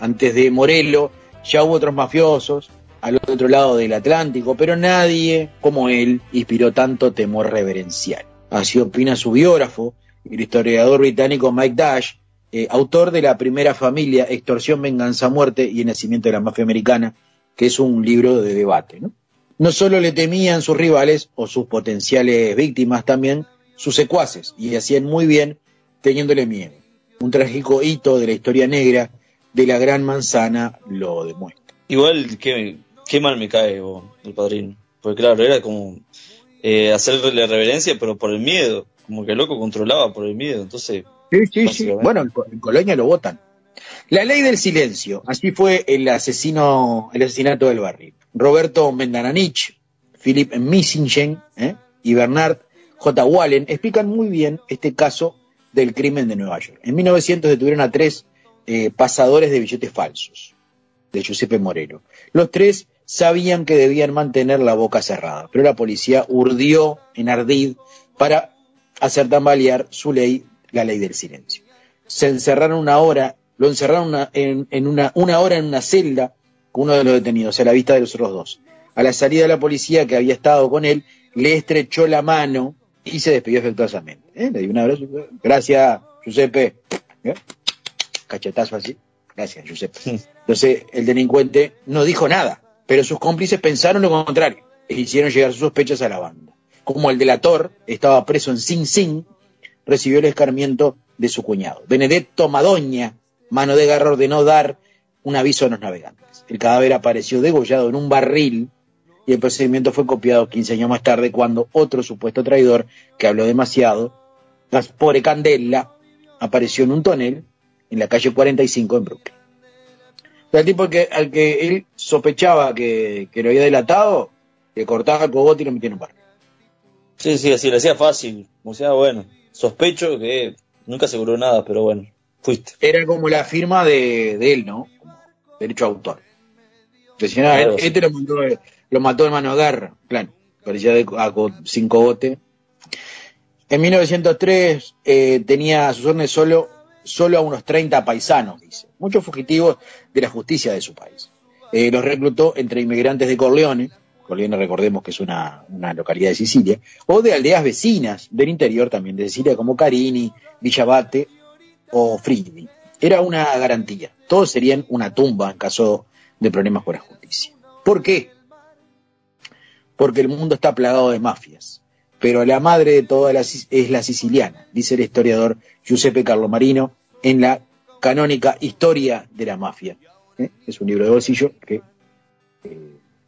Antes de Morello ya hubo otros mafiosos al otro lado del Atlántico, pero nadie como él inspiró tanto temor reverencial. Así opina su biógrafo, el historiador británico Mike Dash, eh, autor de la primera familia, Extorsión, Venganza, Muerte y el nacimiento de la mafia americana, que es un libro de debate. ¿no? No solo le temían sus rivales o sus potenciales víctimas, también sus secuaces, y hacían muy bien teniéndole miedo. Un trágico hito de la historia negra de la Gran Manzana lo demuestra. Igual, qué, qué mal me cae vos, el padrino. Porque claro, era como eh, hacerle reverencia, pero por el miedo. Como que el loco controlaba por el miedo. Entonces, Sí, sí, sí. Bueno, en, en Colonia lo votan. La ley del silencio. Así fue el asesino, el asesinato del barril. Roberto Mendananich, Philip Missingen ¿eh? y Bernard J. Wallen explican muy bien este caso del crimen de Nueva York. En 1900 detuvieron a tres eh, pasadores de billetes falsos de Giuseppe Moreno. Los tres sabían que debían mantener la boca cerrada, pero la policía urdió en ardid para hacer tambalear su ley, la ley del silencio. Se encerraron una hora, lo encerraron una- en, en una, una hora en una celda con uno de los detenidos, a la vista de los otros dos. A la salida de la policía que había estado con él, le estrechó la mano y se despidió afectuosamente. ¿Eh? Le dio un abrazo. Gracias, Giuseppe. ¿Eh? Cachetazo así. Gracias, Giuseppe. Entonces, el delincuente no dijo nada, pero sus cómplices pensaron lo contrario e hicieron llegar sus sospechas a la banda. Como el delator estaba preso en Sing Sing, recibió el escarmiento de su cuñado. Benedetto Madoña, mano de garra, ordenó dar un aviso a los navegantes. El cadáver apareció degollado en un barril y el procedimiento fue copiado 15 años más tarde cuando otro supuesto traidor que habló demasiado, Gaspore Candela, apareció en un tonel en la calle 45 en Brooklyn. El tipo que, al que él sospechaba que, que lo había delatado, le cortaba el cogote y lo metía en un barril. Sí, sí, así, lo hacía fácil. O sea, bueno, sospecho que nunca aseguró nada, pero bueno, fuiste. Era como la firma de, de él, ¿no? Derecho a autor. Decían, ah, Claro, este lo mató, lo mató en mano de garra, claro. Parecía de, a, co- sin cogote. En 1903 eh, tenía a sus órdenes solo, solo a unos 30 paisanos, dice. Muchos fugitivos de la justicia de su país. Eh, los reclutó entre inmigrantes de Corleone, Corleone recordemos que es una, una localidad de Sicilia, o de aldeas vecinas del interior también de Sicilia, como Carini, Villavate o Fridi. Era una garantía. Todos serían una tumba en caso de problemas con la justicia. ¿Por qué? Porque el mundo está plagado de mafias. Pero la madre de todas las es la siciliana, dice el historiador Giuseppe Carlomarino en la canónica Historia de la Mafia. ¿eh? Es un libro de bolsillo que eh,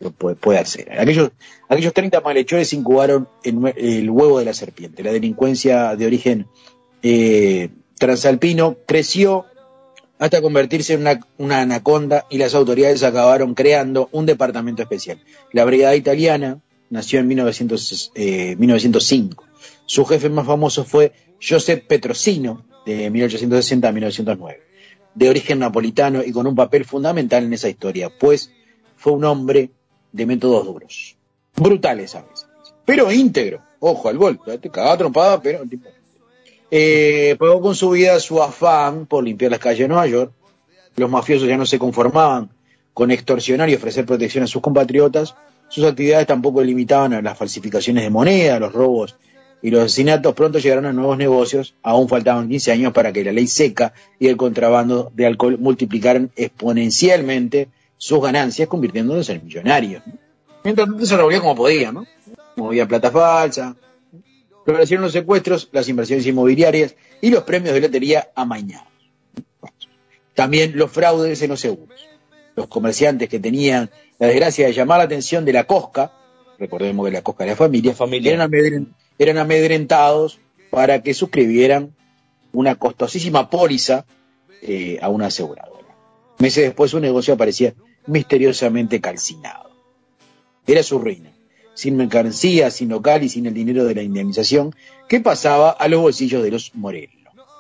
lo puede, puede hacer. Aquellos, aquellos 30 malhechores incubaron el, el huevo de la serpiente. La delincuencia de origen eh, transalpino creció hasta convertirse en una, una anaconda y las autoridades acabaron creando un departamento especial. La Brigada Italiana nació en 1900, eh, 1905. Su jefe más famoso fue Josep Petrosino, de 1860 a 1909, de origen napolitano y con un papel fundamental en esa historia, pues fue un hombre de métodos duros, brutales a veces, pero íntegro. Ojo al gol, te cagaba trompada, pero eh, con su vida su afán por limpiar las calles de Nueva York. Los mafiosos ya no se conformaban con extorsionar y ofrecer protección a sus compatriotas. Sus actividades tampoco limitaban a las falsificaciones de moneda, los robos y los asesinatos pronto llegaron a nuevos negocios. Aún faltaban 15 años para que la ley seca y el contrabando de alcohol multiplicaran exponencialmente sus ganancias, convirtiéndose en millonarios. Mientras tanto se revolvía como podía, ¿no? Movía plata falsa, florecieron los secuestros, las inversiones inmobiliarias y los premios de lotería amañados. También los fraudes en los seguros. Los comerciantes que tenían la desgracia de llamar la atención de la cosca, recordemos que la cosca de la familia, Eran, amedren- eran amedrentados para que suscribieran una costosísima póliza eh, a una aseguradora. Meses después su negocio aparecía misteriosamente calcinado. Era su ruina. Sin mercancía, sin local y sin el dinero de la indemnización que pasaba a los bolsillos de los Morelos.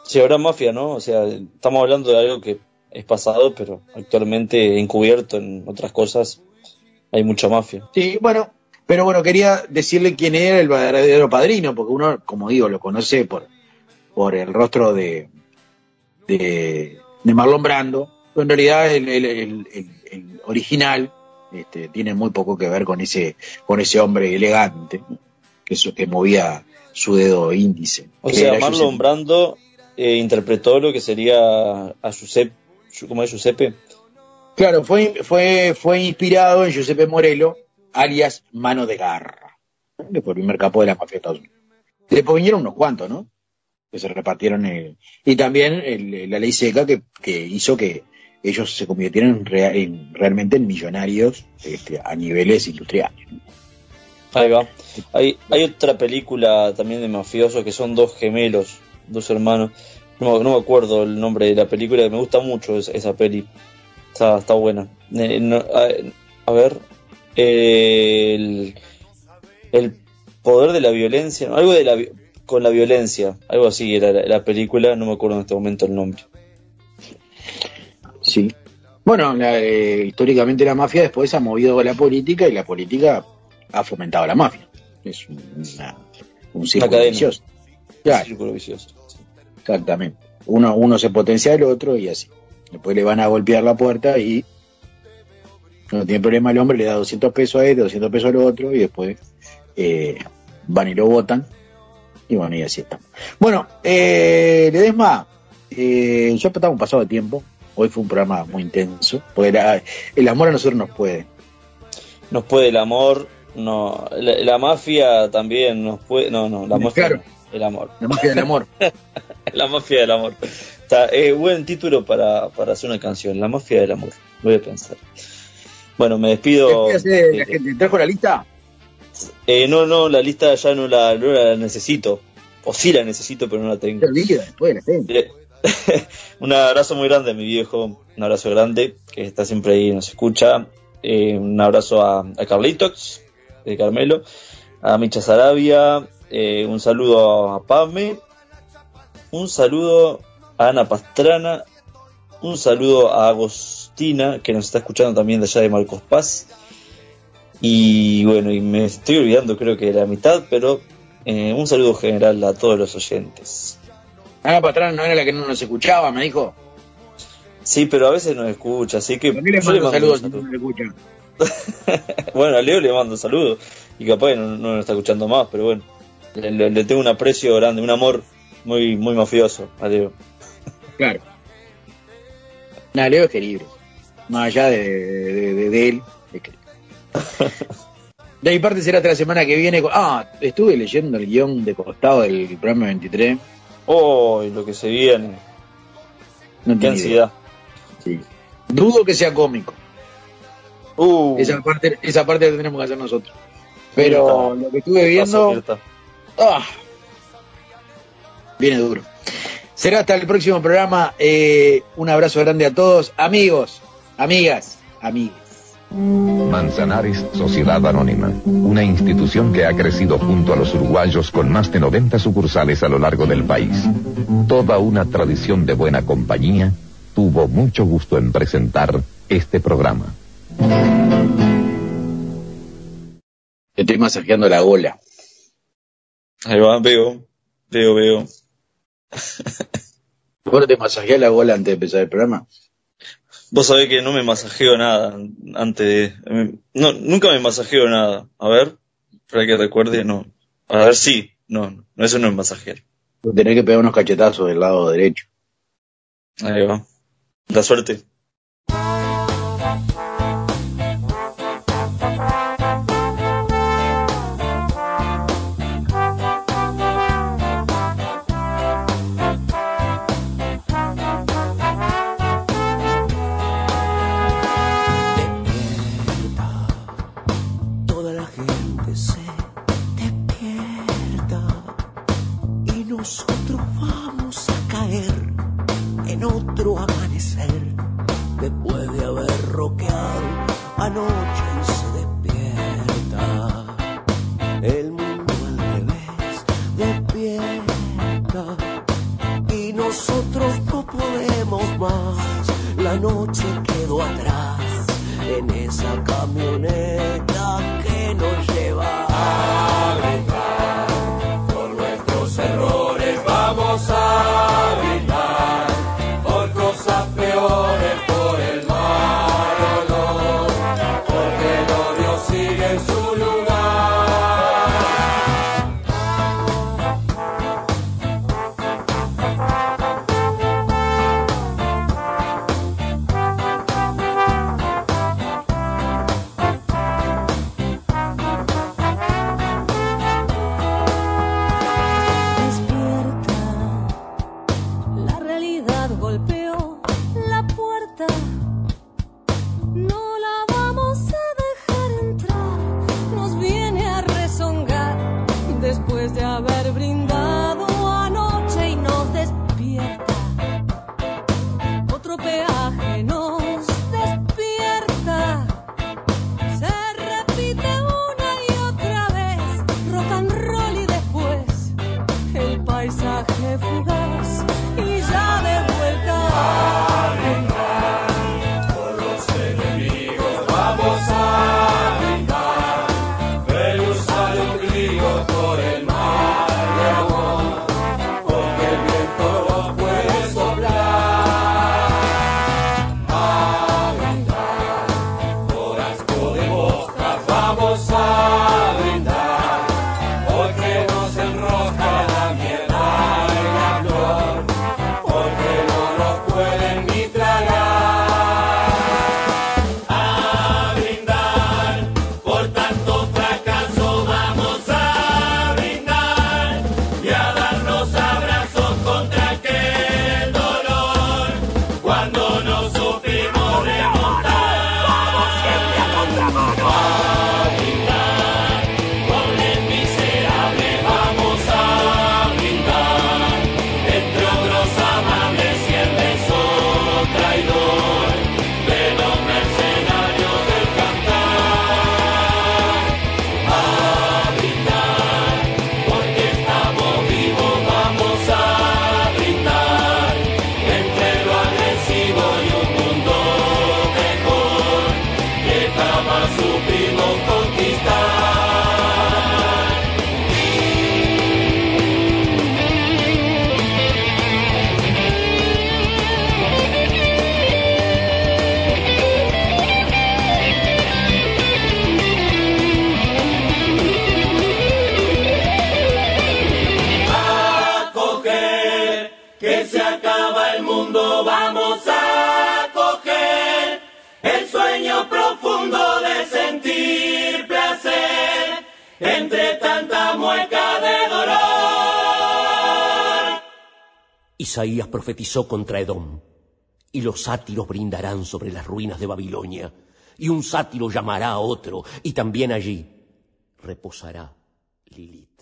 Sí, habrá mafia, ¿no? O sea, estamos hablando de algo que es pasado, pero actualmente encubierto en otras cosas hay mucha mafia. Sí, bueno, pero bueno, quería decirle quién era el verdadero padrino, porque uno, como digo, lo conoce por, por el rostro de, de, de Marlon Brando, pero en realidad el, el- el- original este, tiene muy poco que ver con ese, con ese hombre elegante que, su- que movía su dedo índice. O sea, Marlon. Brando eh, interpretó lo que sería a Giuseppe, ¿cómo es Giuseppe? Claro, fue, fue, fue inspirado en Giuseppe Morello, alias Mano de Garra, que fue el primer capo de la mafia de Estados Unidos. Después vinieron unos cuantos, ¿no? Que se repartieron. el- y también el- la ley seca que, que hizo que ellos se convirtieran en en- realmente en millonarios este, a niveles industriales. ¿no? Ahí va. Hay, hay otra película también de mafiosos que son dos gemelos, dos hermanos. No, me- no me acuerdo el nombre de la película, me gusta mucho esa, esa peli. Está, está buena. Eh, no, a, a ver. eh, el, el poder de la violencia, algo de la con la violencia, algo así era la, la película, no me acuerdo en este momento el nombre. Sí. Bueno, la, eh, históricamente la mafia después ha movido la política y la política ha fomentado la mafia. Es una- un círculo vicioso. Claro. Círculo vicioso. Exactamente. Uno, uno se potencia al otro y así. Después le van a golpear la puerta y no tiene problema el hombre, le da 200 pesos a él, 200 pesos al otro y después eh, van y lo votan. Y bueno, y así estamos. Bueno, eh, Ledesma, eh, ya estamos un pasado de tiempo. Hoy fue un programa muy intenso. Porque la- el amor a nosotros nos puede. Nos puede el amor, no, la, la mafia también nos puede, no, no, la mafia, Claro. El amor. La mafia del amor. [LAUGHS] La mafia del amor. Está, eh, buen título para, para hacer una canción, La mafia del amor. Voy a pensar. Bueno, me despido. ¿Qué la gente? ¿Trajo la lista? Eh, no, no, la lista ya no la, no la necesito. O sí la necesito, pero no la tengo. Eh, [LAUGHS] un abrazo muy grande a mi viejo, un abrazo grande, que está siempre ahí y nos escucha. Eh, un abrazo a, a Carlitos, de Carmelo, a Micha Sarabia, eh, un saludo a Pame, un saludo a Ana Pastrana, un saludo a Agostina, que nos está escuchando también de allá de Marcos Paz. Y bueno, y me estoy olvidando creo que de la mitad, pero eh, un saludo general a todos los oyentes. Ana Patrón no era la que no nos escuchaba, me dijo. Sí, pero a veces nos escucha, así que le yo le mando mando saludos un si no saludo. escuchan. [LAUGHS] Bueno, a Leo le mando saludos y capaz que no, no nos está escuchando más, pero bueno, le, le- le tengo un aprecio grande, un amor muy muy mafioso a Leo. Claro. Nada, Leo es querible. Más allá de, de- de- de él, es. [LAUGHS] De mi parte será hasta la semana que viene. Ah, estuve leyendo el guion de costado del programa 23. Oh, y lo que se viene, No qué ansiedad. Sí. Dudo que sea cómico. Uh, Esa parte, esa parte la tendremos que hacer nosotros. Pero lo que estuve viendo. Ah, viene duro. Será hasta el próximo programa. Eh, un abrazo grande a todos. Amigos, amigas, amigues. Manzanares Sociedad Anónima, una institución que ha crecido junto a los uruguayos con más de 90 sucursales a lo largo del país. Toda una tradición de buena compañía tuvo mucho gusto en presentar este programa. Te estoy masajeando la gola. Ahí va, veo, veo, veo. ¿Vos te masajeás la bola antes de empezar el programa? Vos sabés que no me masajeo nada antes de... No, nunca me masajeo nada. A ver, para que recuerde, no. A ver, sí, no, no eso no es masajear. Tenés que pegar unos cachetazos del lado derecho. Ahí va. La suerte. Isaías profetizó contra Edom. Y los sátiros brindarán sobre las ruinas de Babilonia, y un sátiro llamará a otro, y también allí reposará Lilith.